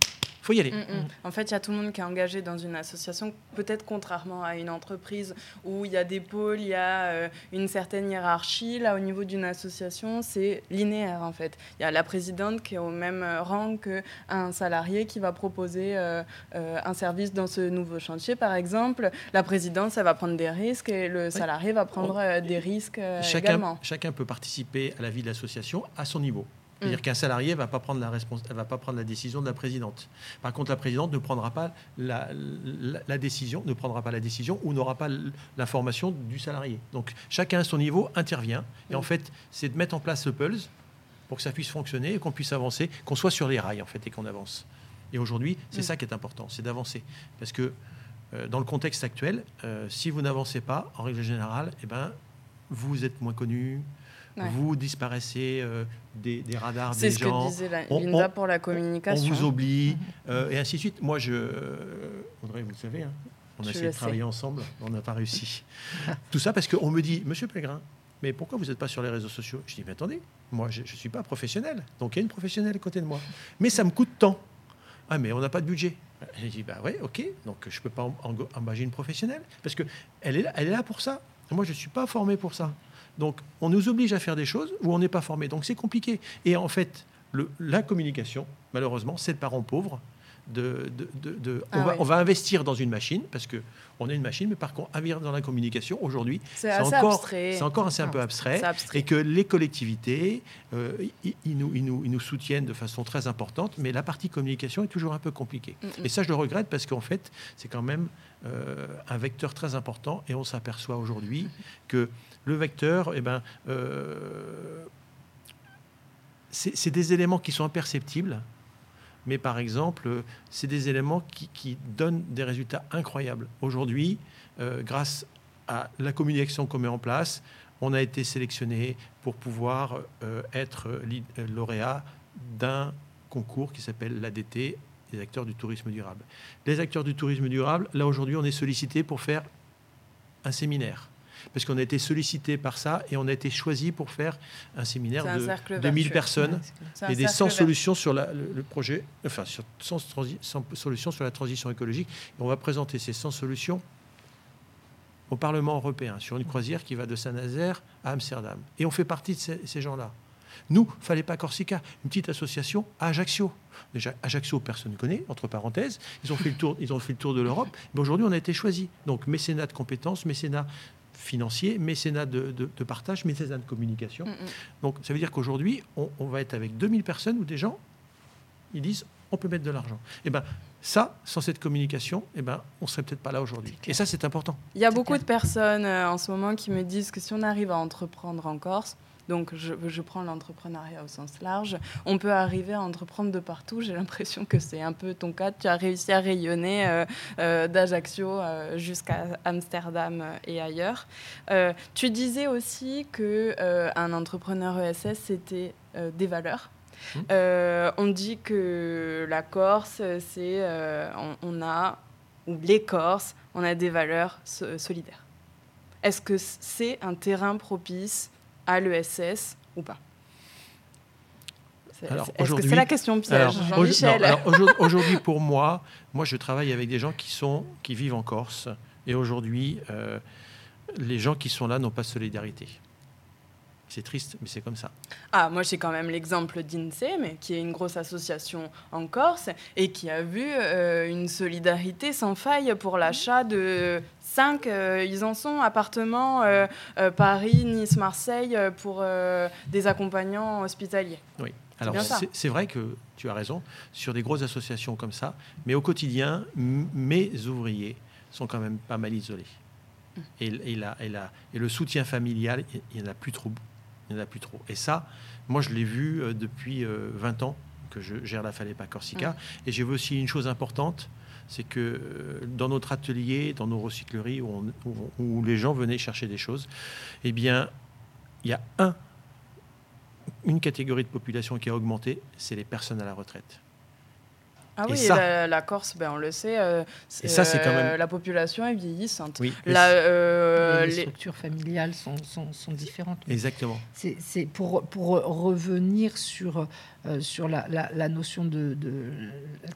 Speaker 3: faut y aller. Mm,
Speaker 1: mm. En fait, il y a tout le monde qui est engagé dans une association, peut-être contrairement à une entreprise où il y a des pôles, il y a euh, une certaine hiérarchie. Là, au niveau d'une association, c'est linéaire en fait. Il y a la présidente qui est au même euh, rang qu'un salarié qui va proposer euh, un service dans ce nouveau chantier, par exemple. La présidente, ça va prendre des risques et le salarié va prendre des risques
Speaker 3: chacun,
Speaker 1: également.
Speaker 3: Chacun peut participer à la vie de l'association à son niveau. C'est-à-dire mm. qu'un salarié ne va, pas prendre la va pas prendre la décision de la présidente. Par contre, la présidente ne prendra pas la, décision, ne prendra pas la décision ou n'aura pas l'information du salarié. Donc chacun à son niveau intervient. Et en mm. fait, c'est de mettre en place ce pulse pour que ça puisse fonctionner et qu'on puisse avancer, qu'on soit sur les rails en fait et qu'on avance. Et aujourd'hui, c'est mm. ça qui est important, c'est d'avancer. Parce que euh, dans le contexte actuel, euh, si vous n'avancez pas, en règle générale, eh ben, vous êtes moins connu, vous disparaissez euh, des, radars des gens.
Speaker 1: C'est ce que disait Linda pour la communication.
Speaker 3: On vous oublie, mhm. euh, et ainsi de suite. Moi, je, Audrey, vous le savez, hein, on a essayé de travailler ensemble, on n'a pas réussi. Tout ça parce qu'on me dit, Monsieur Pellegrin, mais pourquoi vous n'êtes pas sur les réseaux sociaux? Je dis, mais attendez, moi, je ne suis pas professionnel. Donc, il y a une professionnelle à côté de moi. Mais ça me coûte tant. Ah, mais on n'a pas de budget. J'ai dit, bah oui, ok, donc je ne peux pas engager une professionnelle. Parce qu'elle est, là, elle est là pour ça. Moi, je ne suis pas formé pour ça. Donc, on nous oblige à faire des choses où on n'est pas formé. Donc, c'est compliqué. Et en fait, la communication, malheureusement, c'est le parent pauvre. De, ah on, va, investir dans une machine parce que on a une machine, mais par contre, investir dans la communication aujourd'hui, c'est encore, c'est encore assez un peu abstrait, et que les collectivités, euh, ils, nous, nous, soutiennent de façon très importante, mais la partie communication est toujours un peu compliquée. Mm, mm. Et ça, je le regrette parce qu'en fait, c'est quand même euh, un vecteur très important, et on s'aperçoit aujourd'hui mm. que le vecteur, eh ben, euh, c'est des éléments qui sont imperceptibles, mais par exemple, c'est des éléments qui, donnent des résultats incroyables. Aujourd'hui, euh, grâce à la communication qu'on met en place, on a été sélectionné pour pouvoir euh, être lauréat d'un concours qui s'appelle l'ADT, les acteurs du tourisme durable. Les acteurs du tourisme durable, là aujourd'hui, on est sollicité pour faire un séminaire parce qu'on a été sollicité par ça et on a été choisi pour faire un séminaire de, de 1000 personnes et des 100 solutions sur le, projet, enfin, sur 100, solutions sur la transition écologique. Et on va présenter ces 100 solutions au Parlement européen sur une croisière qui va de Saint-Nazaire à Amsterdam. Et on fait partie de ces, gens-là. Nous, fallait pas Corsica, une petite association à Ajaccio. Déjà, Ajaccio, personne ne connaît, entre parenthèses. Ils ont fait le tour, ils ont fait le tour de l'Europe. Mais aujourd'hui, on a été choisi. Donc, mécénat de compétences, mécénat financier, mécénat de, de, partage, mécénat de communication. Mm, mm. Donc ça veut dire qu'aujourd'hui, on, va être avec 2000 personnes où des gens, ils disent, on peut mettre de l'argent. Et eh ben ça, sans cette communication, eh ben, on serait peut-être pas là aujourd'hui. Et ça, c'est important.
Speaker 1: Il y a beaucoup de personnes euh, en ce moment qui me disent que si on arrive à entreprendre en Corse, donc je, prends l'entrepreneuriat au sens large. On peut arriver à entreprendre de partout. J'ai l'impression que c'est un peu ton cas. Tu as réussi à rayonner euh, euh, d'Ajaccio euh, jusqu'à Amsterdam et ailleurs. tu disais aussi que un entrepreneur ESS c'était des valeurs. Mmh. on dit que la Corse, c'est on, a ou les Corses, on a des valeurs solidaires. Est-ce que c'est un terrain propice à l'ESS ou pas Est-ce que c'est la question piège, Jean-Michel
Speaker 3: Aujourd'hui, pour moi, moi, je travaille avec des gens qui, sont, qui vivent en Corse. Et aujourd'hui, euh, les gens qui sont là n'ont pas de solidarité. C'est triste, mais c'est comme ça.
Speaker 1: Ah, moi, j'ai quand même l'exemple d'INSEE, qui est une grosse association en Corse et qui a vu euh, une solidarité sans faille pour l'achat de euh, ils en sont, appartements euh, Paris, Nice, Marseille, pour des accompagnants hospitaliers.
Speaker 3: Oui. Alors c'est vrai que tu as raison sur des grosses associations comme ça, mais au quotidien, mes ouvriers sont quand même pas mal isolés. Mmh. Et, et, et, le soutien familial, il n'y en a plus trop. Il y en a plus trop. Et ça, moi, je l'ai vu euh, depuis 20 euh, ans que je gère la Falepa Corsica. Mmh. Et j'ai vu aussi une chose importante, c'est que euh, dans notre atelier, dans nos recycleries, où, les gens venaient chercher des choses, eh bien, il y a un, une catégorie de population qui a augmenté, c'est les personnes à la retraite.
Speaker 1: Ah oui, la, Corse, ben, on le sait, euh, ça, c'est quand même... la population est vieillissante.
Speaker 4: Oui, euh, les, structures familiales sont, sont, différentes.
Speaker 3: Exactement.
Speaker 4: C'est pour, pour revenir sur, euh, sur la, la, notion de, de,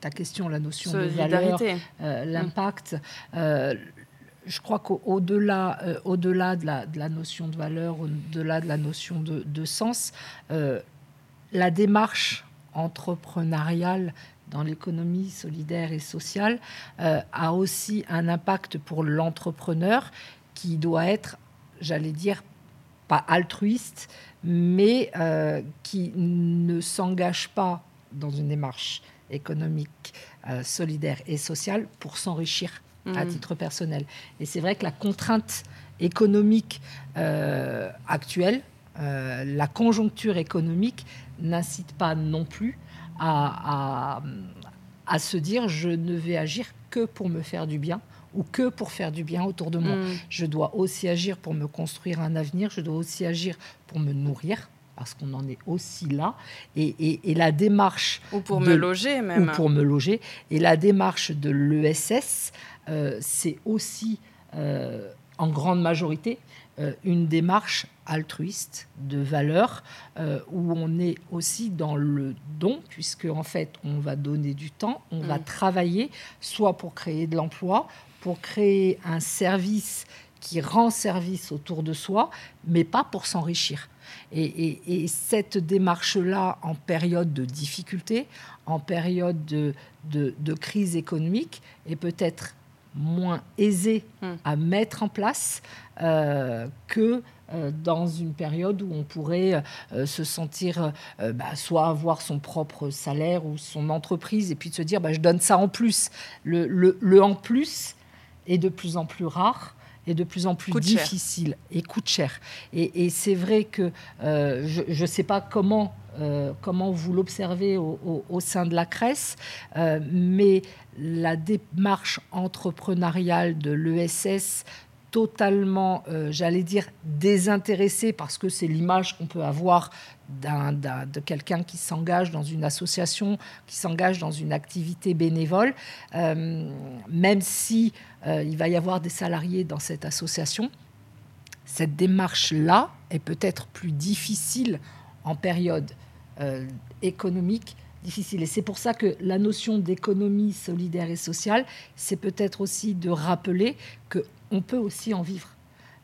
Speaker 4: ta question, la notion de valeur, l'impact. je crois qu'au-delà au -delà de, la, de la notion de valeur, au-delà de la notion de, de sens, la démarche entrepreneuriale dans l'économie solidaire et sociale euh, a aussi un impact pour l'entrepreneur qui doit être, j'allais dire, pas altruiste, mais euh, qui ne s'engage pas dans une démarche économique, euh, solidaire et sociale pour s'enrichir à mmh. titre personnel. Et c'est vrai que la contrainte économique actuelle, la conjoncture économique n'incite pas non plus à, à, se dire je ne vais agir que pour me faire du bien ou que pour faire du bien autour de moi. Mm. Je dois aussi agir pour me construire un avenir, je dois aussi agir pour me nourrir parce qu'on en est aussi là. Et, et, la démarche...
Speaker 1: Ou pour me loger même.
Speaker 4: Ou pour me loger. Et la démarche de l'ESS, euh, c'est aussi, euh, en grande majorité, une démarche altruiste de valeur euh, où on est aussi dans le don puisque en fait on va donner du temps, on va mm. travailler soit pour créer de l'emploi, pour créer un service qui rend service autour de soi, mais pas pour s'enrichir. Et, cette démarche-là, en période de difficulté, en période de, de crise économique, est peut-être moins aisée mm. à mettre en place euh, que euh, dans une période où on pourrait euh, se sentir bah, soit avoir son propre salaire ou son entreprise et puis de se dire bah, je donne ça en plus. Le, le, en plus est de plus en plus rare et de plus en plus difficile et coûte cher. Et, c'est vrai que je ne sais pas comment, comment vous l'observez au, sein de la Cresse, mais la démarche entrepreneuriale de l'ESS totalement, euh, j'allais dire, désintéressé parce que c'est l'image qu'on peut avoir de quelqu'un qui s'engage dans une association, qui s'engage dans une activité bénévole, euh, même si euh, il va y avoir des salariés dans cette association. Cette démarche-là est peut-être plus difficile en période économique difficile. Et c'est pour ça que la notion d'économie solidaire et sociale, c'est peut-être aussi de rappeler que on peut aussi en vivre.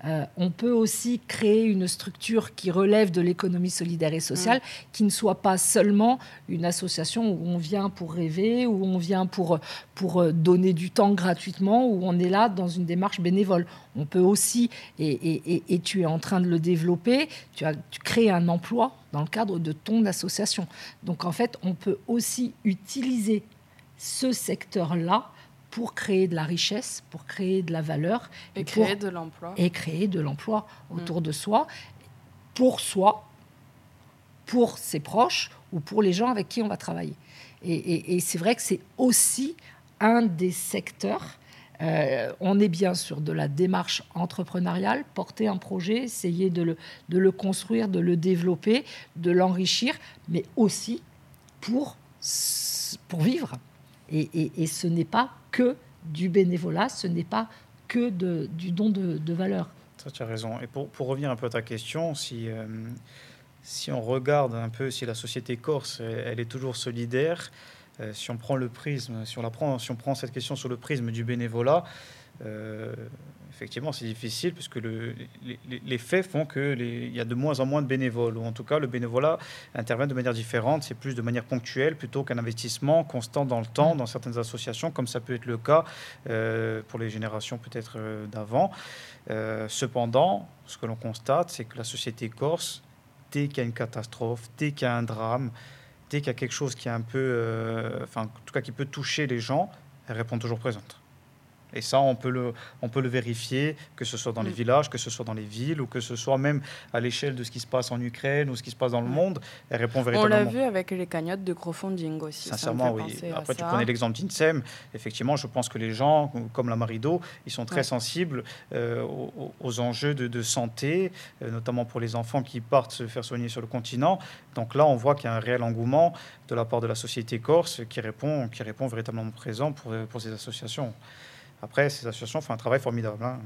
Speaker 4: Euh, on peut aussi créer une structure qui relève de l'économie solidaire et sociale, mm. qui ne soit pas seulement une association où on vient pour rêver, où on vient pour, pour euh, donner du temps gratuitement, où on est là dans une démarche bénévole. On peut aussi, et, tu es en train de le développer, tu, as, tu crées un emploi dans le cadre de ton association. Donc en fait, on peut aussi utiliser ce secteur-là pour créer de la richesse, pour créer de la valeur.
Speaker 1: Et, créer de l'emploi.
Speaker 4: Et créer de l'emploi autour mm. de soi, pour soi, pour ses proches ou pour les gens avec qui on va travailler. Et, c'est vrai que c'est aussi un des secteurs. Euh, on est bien sûr de la démarche entrepreneuriale, porter un projet, essayer de le, de le construire, de le développer, de l'enrichir, mais aussi pour, pour vivre. Et, ce n'est pas que du bénévolat, ce n'est pas que de, du don de, de valeur.
Speaker 2: tu as raison. Et pour, pour, revenir un peu à ta question, si, euh, si on regarde un peu si la société corse, elle, est toujours solidaire, euh, si on prend le prisme, si on, prend, cette question sur le prisme du bénévolat, euh, effectivement, c'est difficile puisque le, les, faits font qu'il y a de moins en moins de bénévoles, ou en tout cas, le bénévolat intervient de manière différente. C'est plus de manière ponctuelle plutôt qu'un investissement constant dans le temps dans certaines associations, comme ça peut être le cas euh, pour les générations peut-être d'avant. cependant, ce que l'on constate, c'est que la société corse, dès qu'il y a une catastrophe, dès qu'il y a un drame, dès qu'il y a quelque chose qui est un peu, enfin, en tout cas qui peut toucher les gens, elle répond toujours présente. Et ça, on peut le, on peut le vérifier, que ce soit dans les mm. villages, que ce soit dans les villes, ou que ce soit même à l'échelle de ce qui se passe en Ukraine ou ce qui se passe dans le mm. monde. Elle répond véritablement.
Speaker 1: On l'a vu avec les cagnottes de crowdfunding aussi.
Speaker 2: Sincèrement, oui. Après, tu prenais l'exemple d'INSEM. Effectivement, je pense que les gens, comme la Marido, ils sont très sensibles euh, aux, enjeux de, santé, euh, notamment pour les enfants qui partent se faire soigner sur le continent. Donc là, on voit qu'il y a un réel engouement de la part de la société corse qui répond, qui répond véritablement présent pour, pour ces associations. Après, ces associations font un travail formidable. Hein.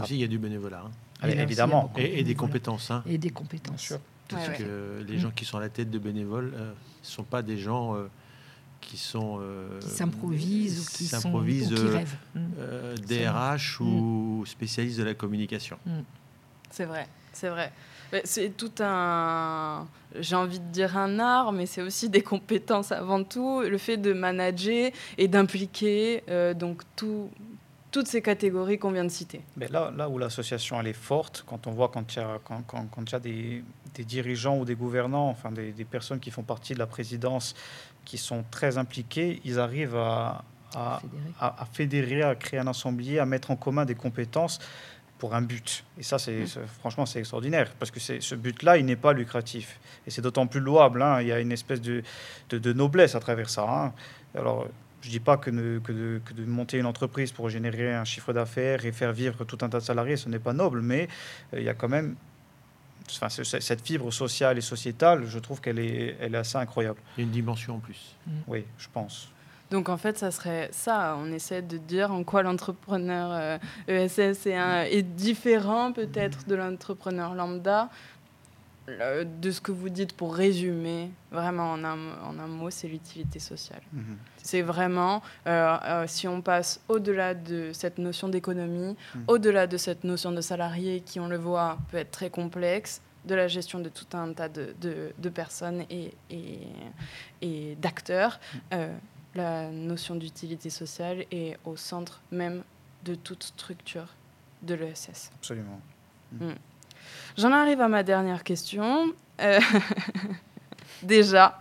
Speaker 3: aussi, il y a du bénévolat.
Speaker 2: Hein. évidemment.
Speaker 3: Et, des compétences. Hein.
Speaker 4: Et des compétences. Sûr.
Speaker 3: Parce que les gens qui sont à la tête de bénévoles ne euh, sont pas des gens euh, qui sont.
Speaker 4: Euh, qui s'improvisent ou qui,
Speaker 3: s'improvisent, ou qui rêvent. DRH mm. ou mm. spécialistes de la communication. Mm.
Speaker 1: C'est vrai, c'est vrai. C'est tout un, j'ai envie de dire un art, mais c'est aussi des compétences avant tout. Le fait de manager et d'impliquer euh, donc tout, toutes ces catégories qu'on vient de citer.
Speaker 2: Mais là, là où l'association elle est forte, quand on voit quand il y a, quand, quand, quand y a des, des, dirigeants ou des gouvernants, enfin des, des, personnes qui font partie de la présidence, qui sont très impliqués, ils arrivent à, à, à, à fédérer, à créer un assemblée, à mettre en commun des compétences pour un but. Et ça, c'est mm. franchement, c'est extraordinaire, parce que ce but-là, il n'est pas lucratif. Et c'est d'autant plus louable. Hein. Il y a une espèce de, de, noblesse à travers ça. Hein. Alors, je ne dis pas que, que, de, que, de, monter une entreprise pour générer un chiffre d'affaires et faire vivre tout un tas de salariés, ce n'est pas noble, mais euh, il y a quand même enfin, cette fibre sociale et sociétale, je trouve qu'elle est, elle est assez incroyable.
Speaker 3: Il y a une dimension en plus.
Speaker 2: Oui, je pense.
Speaker 1: Donc en fait, ça serait ça. On essaie de dire en quoi l'entrepreneur ESS euh, e est, un, est différent peut-être de l'entrepreneur lambda. de ce que vous dites pour résumer, vraiment en un, en un mot, c'est l'utilité sociale. Mhm. C'est vraiment, euh, euh, si on passe au-delà de cette notion d'économie, mhm. au-delà de cette notion de salarié qui, on le voit, peut être très complexe, de la gestion de tout un tas de, de, personnes et, et, et d'acteurs, mhm la notion d'utilité sociale est au centre même de toute structure de l'ESS.
Speaker 2: Absolument.
Speaker 1: Mm. J'en arrive à ma dernière question. Euh, déjà,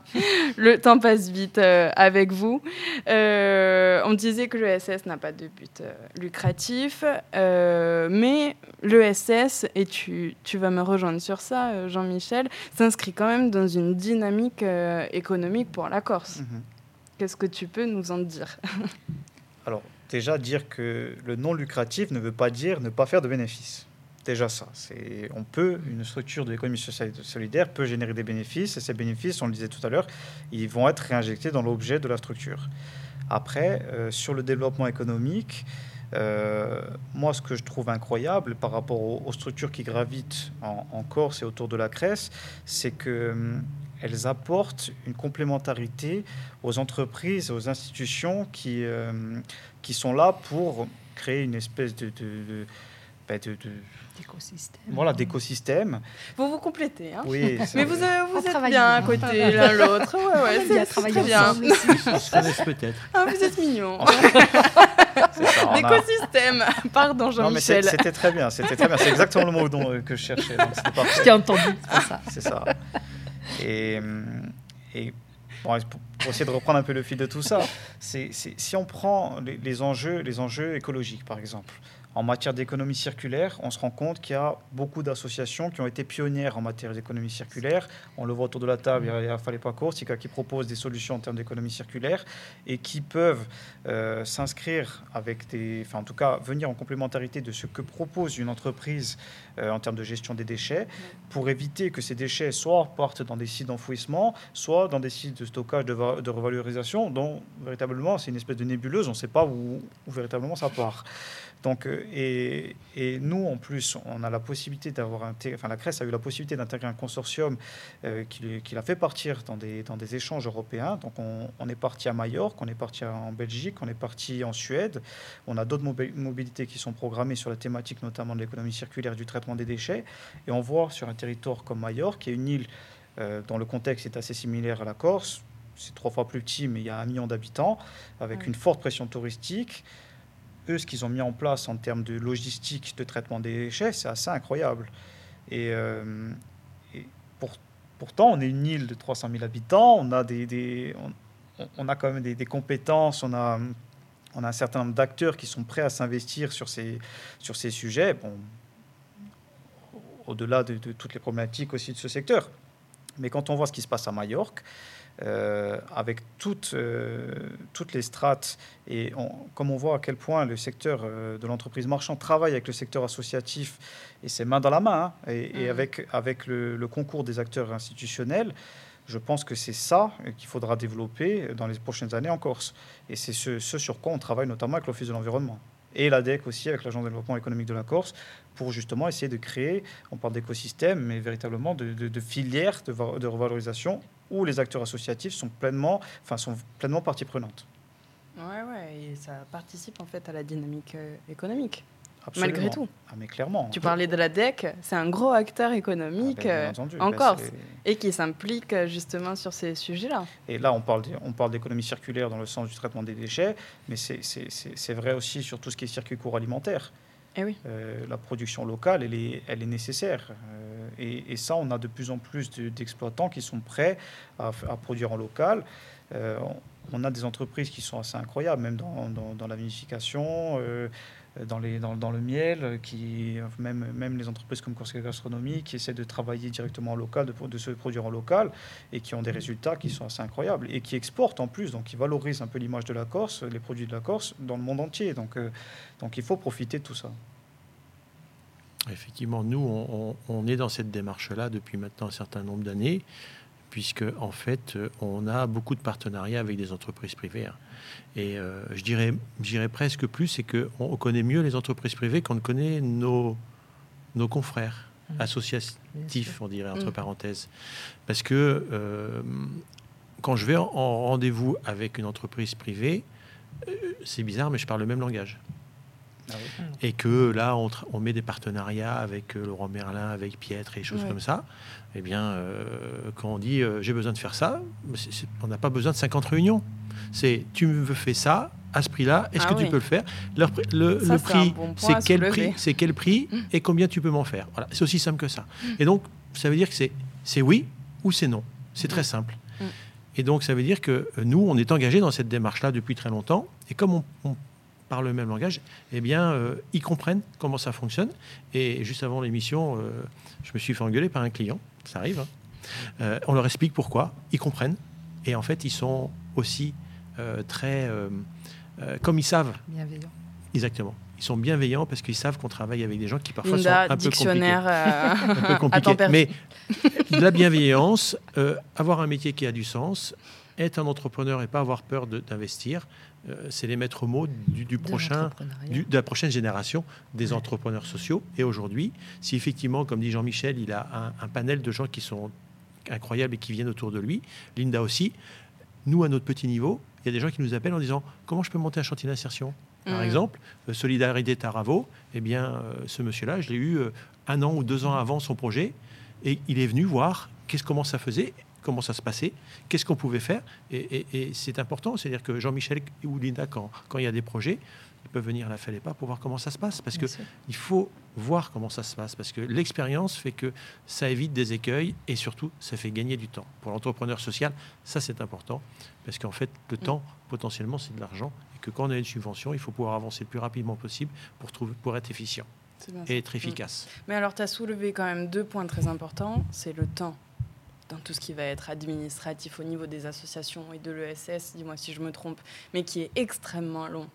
Speaker 1: le temps passe vite euh, avec vous. Euh, on disait que l'ESS n'a pas de but lucratif, mais l'ESS, et tu, tu, vas me rejoindre sur ça, Jean-Michel, s'inscrit quand même dans une dynamique économique pour la Corse. Mm-hmm. Qu'est-ce que tu peux nous en dire?
Speaker 2: Alors, déjà, dire que le non lucratif ne veut pas dire ne pas faire de bénéfices. Déjà ça, c'est on peut une structure de l'économie sociale et solidaire peut générer des bénéfices et ces bénéfices, on le disait tout à l'heure, ils vont être réinjectés dans l'objet de la structure. Après, euh, sur le développement économique, euh, moi, ce que je trouve incroyable par rapport aux, structures qui gravitent en, en, Corse et autour de la Crèce, c'est que hum, elles apportent une complémentarité aux entreprises, aux institutions qui, euh, qui sont là pour créer une espèce de, de,
Speaker 4: bah, d'écosystème.
Speaker 2: Voilà, d'écosystème.
Speaker 1: Vous vous complétez. Hein oui, Mais vous, euh, vous êtes bien à côté l'un l'autre. Ouais, ouais, c'est très bien.
Speaker 3: On se peut-être.
Speaker 1: Ah, vous êtes mignon. D'écosystème. Pardon, Jean-Michel.
Speaker 2: C'était très bien. C'était très bien. C'est exactement le mot dont, que je cherchais.
Speaker 4: je t'ai entendu.
Speaker 2: C'est ça. Et, et pour, essayer de reprendre un peu le fil de tout ça, c'est si on prend les, enjeux, les enjeux écologiques, par exemple, en matière d'économie circulaire, on se rend compte qu'il y a beaucoup d'associations qui ont été pionnières en matière d'économie circulaire. On le voit autour de la table, il y a Fallait pas qui propose des solutions en termes d'économie circulaire et qui peuvent euh, s'inscrire avec des, enfin en tout cas venir en complémentarité de ce que propose une entreprise euh, en termes de gestion des déchets pour éviter que ces déchets soit partent dans des sites d'enfouissement, soit dans des sites de stockage de, revalorisation dont véritablement c'est une espèce de nébuleuse, on ne sait pas où véritablement ça part. Donc, euh, et, et, nous, en plus, on a la possibilité d'avoir enfin la Grèce a eu la possibilité d'intégrer un consortium euh, qui, qui l'a fait partir dans des, dans des échanges européens. Donc, on, on, est parti à Majorque, on est parti en Belgique, on est parti en Suède. On a d'autres mobilités qui sont programmées sur la thématique notamment de l'économie circulaire du traitement des déchets. Et on voit sur un territoire comme Majorque, qui est une île euh, dont le contexte est assez similaire à la Corse, c'est trois fois plus petit, mais il y a un million d'habitants, avec une forte pression touristique eux, ce qu'ils ont mis en place en termes de logistique de traitement des déchets, c'est assez incroyable. Et, euh, pour, Pourtant, on est une île de 300 000 habitants, on a, des, on, a quand même des, compétences, on a, on a un certain nombre d'acteurs qui sont prêts à s'investir sur ces, sur ces sujets, bon, au-delà de, toutes les problématiques aussi de ce secteur. Mais quand on voit ce qui se passe à Majorque, euh, avec toutes, euh, toutes les strates, et comme on voit à quel point le secteur euh, de l'entreprise marchande travaille avec le secteur associatif, et c'est main dans la main, hein, et, mmh. avec, avec le, concours des acteurs institutionnels, je pense que c'est ça qu'il faudra développer dans les prochaines années en Corse. Et c'est ce, ce sur quoi on travaille notamment avec l'Office de l'environnement et l'ADEC aussi avec l'Agence de développement économique de la Corse pour justement essayer de créer, on parle d'écosystème, mais véritablement de, de, filières de, de, revalorisation où les acteurs associatifs sont pleinement, enfin, sont pleinement partie prenante.
Speaker 1: Ouais, ouais, et ça participe en fait à la dynamique euh, Malgré tout.
Speaker 2: Ah, mais clairement.
Speaker 1: Tu parlais de la DEC, c'est un gros acteur économique ah, ben, euh, en ben, Corse et qui s'implique euh, justement sur ces sujets-là.
Speaker 2: Et là, on parle, on parle d'économie circulaire dans le sens du traitement des déchets, mais c'est vrai aussi sur tout ce qui est circuit court alimentaire.
Speaker 1: Eh oui.
Speaker 2: Euh, la production locale, elle est, elle est nécessaire. et, ça, on a de plus en plus d'exploitants qui sont prêts à, produire en local. on a des entreprises qui sont assez incroyables, même dans, dans, dans la vinification. Euh, dans, le miel, qui, même, même les entreprises comme Corsica Gastronomie qui essaient de travailler directement en local, de, se produire en local, et qui ont des résultats qui sont assez incroyables, et qui exportent en plus, donc qui valorisent un peu l'image de la Corse, les produits de la Corse, dans le monde entier. Donc, euh, donc il faut profiter de tout ça.
Speaker 3: Effectivement, nous, on est dans cette démarche-là depuis maintenant un certain nombre d'années, puisque en fait, on a beaucoup de partenariats avec des entreprises privées. Hein. Et euh, je, dirais, dirais presque plus, c'est qu'on connaît mieux les entreprises privées qu'on ne connaît nos, nos confrères mmh. associatifs, on dirait, entre mmh. parenthèses. Parce que euh, quand je vais en rendez-vous avec une entreprise privée, euh, c'est bizarre, mais je parle le même langage. Ah et que là, on, met des partenariats avec Laurent Merlin, avec Pietre et des choses comme ça. Eh bien, quand on dit j'ai besoin de faire ça, on n'a pas besoin de 50 réunions. C'est tu me fais ça à ce prix-là, est-ce ah que tu peux le faire? Le, le, prix, c'est quel prix, c'est quel prix mm. et combien tu peux m'en faire? Voilà, c'est aussi simple que ça. Mm. Et donc, ça veut dire que c'est oui ou c'est non. C'est très mm. simple. Et donc, ça veut dire que euh, nous, on est engagés dans cette démarche-là depuis très longtemps. Et comme on, parle le même langage, eh bien, euh, ils comprennent comment ça fonctionne. Et juste avant l'émission, euh, je me suis fait engueuler par un client. Ça arrive. Hein. on leur explique pourquoi. Ils comprennent. Et en fait, ils sont aussi euh, très. Euh, euh, comme ils savent.
Speaker 4: Bienveillants.
Speaker 3: Exactement. Ils sont bienveillants parce qu'ils savent qu'on travaille avec des gens qui parfois sont un peu
Speaker 1: dictionnaire
Speaker 3: compliqués. Mais de la bienveillance, avoir un métier qui a du sens, être un entrepreneur et pas avoir peur d'investir, c'est les maîtres mots du, prochain, de la prochaine génération des entrepreneurs sociaux. Et aujourd'hui, si effectivement, comme dit Jean-Michel, il a un, un, panel de gens qui sont incroyables et qui viennent autour de lui, Linda aussi, nous, à notre petit niveau, il y a des gens qui nous appellent en disant comment je peux monter un chantier d'insertion? Par mmh. exemple, euh, Solidarité Taravo, eh bien, euh, ce monsieur-là, je l'ai eu euh, un an ou deux ans avant son projet, et il est venu voir qu'est-ce comment ça faisait, comment ça se passait, qu'est-ce qu'on pouvait faire, et, c'est important, c'est-à-dire que Jean-Michel ou Linda, quand, quand il y a des projets, ils peuvent venir à la Fallait pas pour voir comment ça se passe, parce qu'il faut voir comment ça se passe, parce que l'expérience fait que ça évite des écueils et surtout ça fait gagner du temps. Pour l'entrepreneur social, ça c'est important, parce qu'en fait le mm. temps potentiellement c'est de l'argent et que quand on a une subvention, il faut pouvoir avancer le plus rapidement possible pour, trouver, pour être efficient et être efficace.
Speaker 1: Mm. Mais alors tu as soulevé quand même deux points très importants, c'est le temps dans tout ce qui va être administratif au niveau des associations et de l'ESS, dis-moi si je me trompe, mais qui est extrêmement long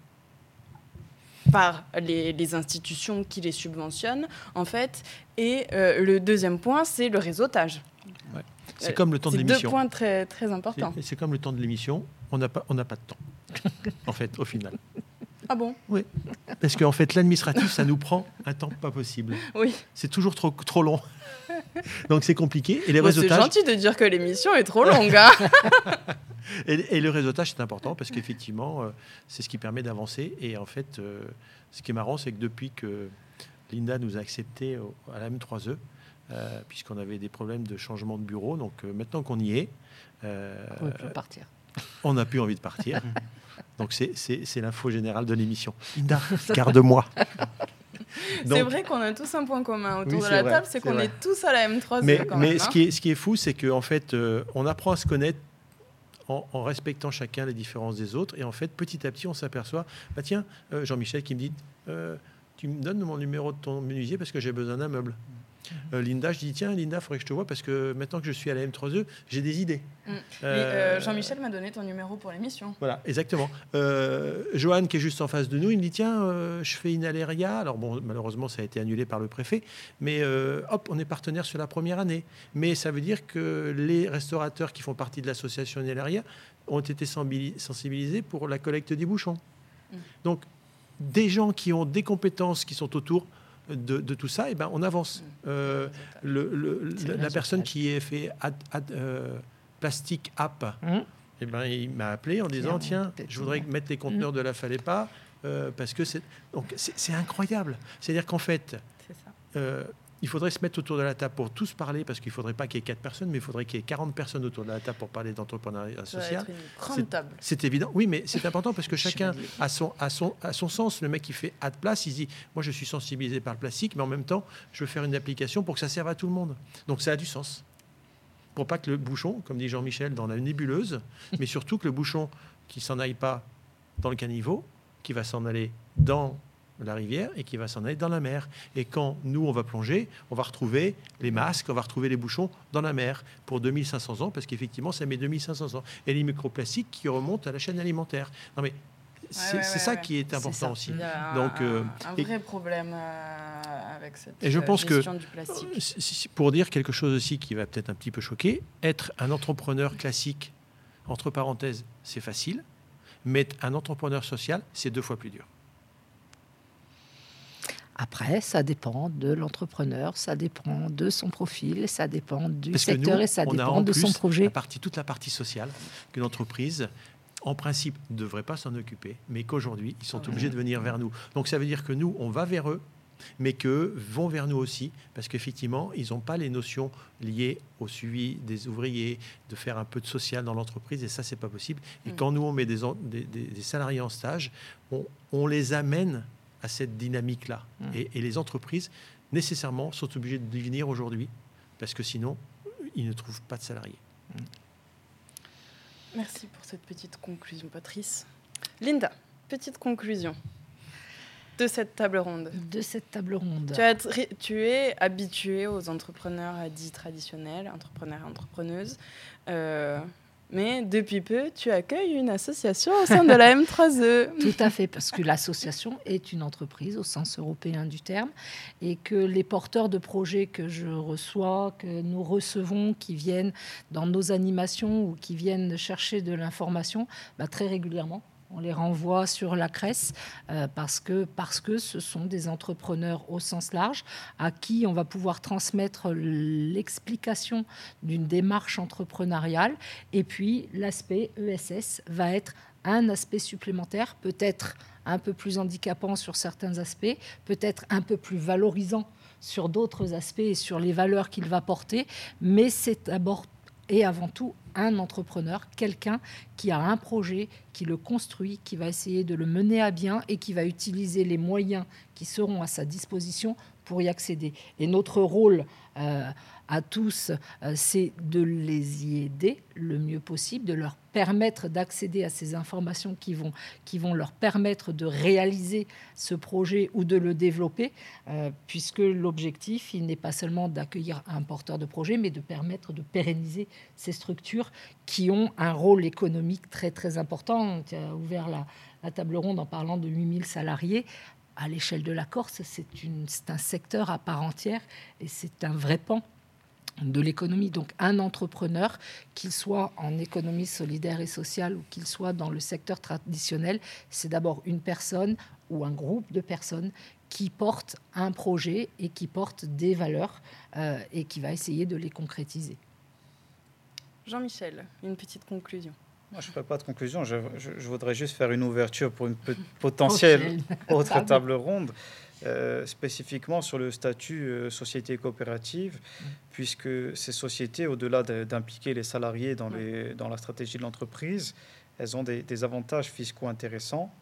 Speaker 1: par les, institutions qui les subventionnent, en fait. Et euh, le deuxième point, c'est le réseautage.
Speaker 3: C'est comme le temps de l'émission.
Speaker 1: C'est deux points très, très importants.
Speaker 3: C'est comme le temps de l'émission. On n'a pas, on pas de temps, en fait, au final.
Speaker 1: Ah bon?
Speaker 3: Oui. Parce qu'en fait, l'administratif, ça nous prend un temps pas possible.
Speaker 1: Oui.
Speaker 3: C'est toujours trop, trop long. Donc c'est compliqué. Et les
Speaker 1: C'est gentil de dire que l'émission est trop longue. Hein
Speaker 3: et, le réseautage, c'est important parce qu'effectivement, euh, c'est ce qui permet d'avancer. Et en fait, euh, ce qui est marrant, c'est que depuis que Linda nous a accepté à la M3E, euh, puisqu'on avait des problèmes de changement de bureau, donc maintenant qu'on y est,
Speaker 4: on peut partir.
Speaker 3: On n'a plus envie de partir. donc c'est l'info générale de l'émission. Linda, garde-moi.
Speaker 1: c'est vrai qu'on a tous un point commun autour de la table, c'est qu'on est tous à la M3.
Speaker 3: Mais, mais ce, qui est, ce qui est fou, c'est qu'en fait, euh, on apprend à se connaître en, respectant chacun les différences des autres. Et en fait, petit à petit, on s'aperçoit, bah tiens, euh, Jean-Michel qui me dit, euh, tu me donnes mon numéro de ton menuisier parce que j'ai besoin d'un meuble. Euh, Linda, je dis tiens, Linda, il faudrait que je te vois parce que maintenant que je suis à la M3E, j'ai des idées.
Speaker 1: Mm. Euh, Jean-Michel m'a donné ton numéro pour l'émission.
Speaker 3: Voilà, exactement. Euh, Johan, qui est juste en face de nous, il me dit tiens, je fais une aléria. Alors bon, malheureusement, ça a été annulé par le préfet, mais hop, on est partenaire sur la première année. Mais ça veut dire que les restaurateurs qui font partie de l'association Inellaria ont été sensibilisés pour la collecte des bouchons. Mm. Donc, des gens qui ont des compétences qui sont autour de, tout ça, et eh ben, on avance. Mmh. Euh, le, la personne qui est fait euh, plastique app, mmh. et eh ben, il m'a appelé en disant tiens, je voudrais mettre les conteneurs mmh. de la fallait pas euh, parce que c'est donc c'est incroyable. C'est-à-dire qu'en fait, il faudrait se mettre autour de la table pour tous parler, parce qu'il ne faudrait pas qu'il y ait quatre personnes, mais il faudrait qu'il y ait 40 personnes autour de la table pour parler d'entrepreneuriat social. C'est évident. Oui, mais c'est important parce que chacun a son, a, son, a son sens. Le mec qui fait à de place, il dit Moi, je suis sensibilisé par le plastique, mais en même temps, je veux faire une application pour que ça serve à tout le monde. Donc, ça a du sens. Pour pas que le bouchon, comme dit Jean-Michel, dans la nébuleuse, mais surtout que le bouchon qui s'en aille pas dans le caniveau, qui va s'en aller dans la rivière et qui va s'en aller dans la mer. Et quand nous, on va plonger, on va retrouver les masques, on va retrouver les bouchons dans la mer pour 2500 ans, parce qu'effectivement, ça met 2500 ans. Et les microplastiques qui remontent à la chaîne alimentaire. Non mais c'est ça qui est important aussi.
Speaker 1: Il y a Donc, un, euh, vrai problème euh, avec cette
Speaker 3: et je pense que, du plastique. Pour dire quelque chose aussi qui va peut-être un petit peu choquer, être un entrepreneur classique, entre parenthèses, c'est facile, mais être un entrepreneur social, c'est deux fois plus dur.
Speaker 4: Après, ça dépend de l'entrepreneur, ça dépend de son profil, ça dépend du secteur et ça dépend de son projet.
Speaker 3: La partie, toute la partie sociale que l'entreprise en principe, ne devrait pas s'en occuper, mais qu'aujourd'hui, ils sont obligés de venir vers nous. Donc ça veut dire que nous, on va vers eux, mais qu'eux vont vers nous aussi, parce qu'effectivement, ils n'ont pas les notions liées au suivi des ouvriers, de faire un peu de social dans l'entreprise, et ça, c'est pas possible. Et mm. quand nous, on met des, des, salariés en stage, on, on les amène à cette dynamique-là. Mmh. Et, les entreprises, nécessairement, sont obligées de devenir aujourd'hui, parce que sinon, ils ne trouvent pas de salariés. Mmh.
Speaker 1: Merci pour cette petite conclusion, Patrice. Linda, petite conclusion de cette table ronde.
Speaker 4: De cette table ronde.
Speaker 1: Tu, tu es habitué aux entrepreneurs dits traditionnels, entrepreneurs et entrepreneuses. Euh, mais depuis peu, tu accueilles une association au sein de la M3E.
Speaker 4: Tout à fait, parce que l'association est une entreprise au sens européen du terme, et que les porteurs de projets que je reçois, que nous recevons, qui viennent dans nos animations ou qui viennent chercher de l'information, bah, très régulièrement, on les renvoie sur la crèche euh, parce, que, parce que ce sont des entrepreneurs au sens large à qui on va pouvoir transmettre l'explication d'une démarche entrepreneuriale. Et puis l'aspect ESS va être un aspect supplémentaire, peut-être un peu plus handicapant sur certains aspects, peut-être un peu plus valorisant sur d'autres aspects et sur les valeurs qu'il va porter, mais c'est d'abord et avant tout un entrepreneur, quelqu'un qui a un projet, qui le construit, qui va essayer de le mener à bien et qui va utiliser les moyens qui seront à sa disposition pour y accéder. Et notre rôle euh, à tous, euh, c'est de les y aider le mieux possible, de leur permettre d'accéder à ces informations qui vont, qui vont leur permettre de réaliser ce projet ou de le développer, euh, puisque l'objectif, il n'est pas seulement d'accueillir un porteur de projet, mais de permettre de pérenniser ces structures qui ont un rôle économique très très important. Tu as ouvert la, la table ronde en parlant de 8000 salariés à l'échelle de la Corse, c'est un secteur à part entière et c'est un vrai pan de l'économie. Donc un entrepreneur, qu'il soit en économie solidaire et sociale ou qu'il soit dans le secteur traditionnel, c'est d'abord une personne ou un groupe de personnes qui porte un projet et qui porte des valeurs euh, et qui va essayer de les concrétiser.
Speaker 1: Jean-Michel, une petite conclusion.
Speaker 2: Moi, je ne ferai pas de conclusion. Je, voudrais juste faire une ouverture pour une potentielle autre table ronde. Euh, spécifiquement sur le statut euh, société coopérative, mm. puisque ces sociétés, au-delà d'impliquer les salariés dans, mm. les, dans, la stratégie de l'entreprise, elles ont des, avantages fiscaux intéressants.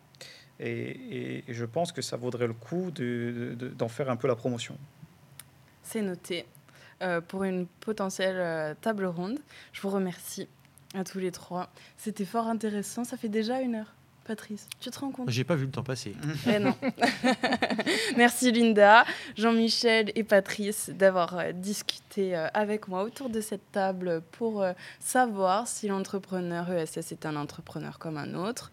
Speaker 2: Et, je pense que ça vaudrait le coup d'en faire un peu la promotion.
Speaker 1: C'est noté. Euh, pour une potentielle table ronde. Je vous remercie à tous les trois. C'était fort intéressant. Ça fait déjà une heure. Patrice, tu te rends compte
Speaker 3: J'ai pas vu le temps passer.
Speaker 1: eh non. Merci Linda, Jean-Michel et Patrice d'avoir euh, discuté avec moi autour de cette table pour savoir si l'entrepreneur ESS est un entrepreneur comme un autre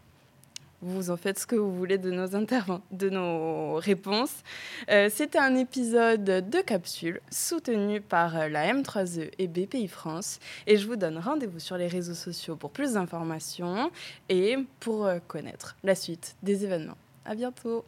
Speaker 1: vous en faites ce que vous voulez de nos, de nos réponses. Euh, C'était un épisode de capsule soutenu par la M3E et BPI France. Et je vous donne rendez-vous sur les réseaux sociaux pour plus d'informations et pour euh, connaître la suite des événements. À bientôt!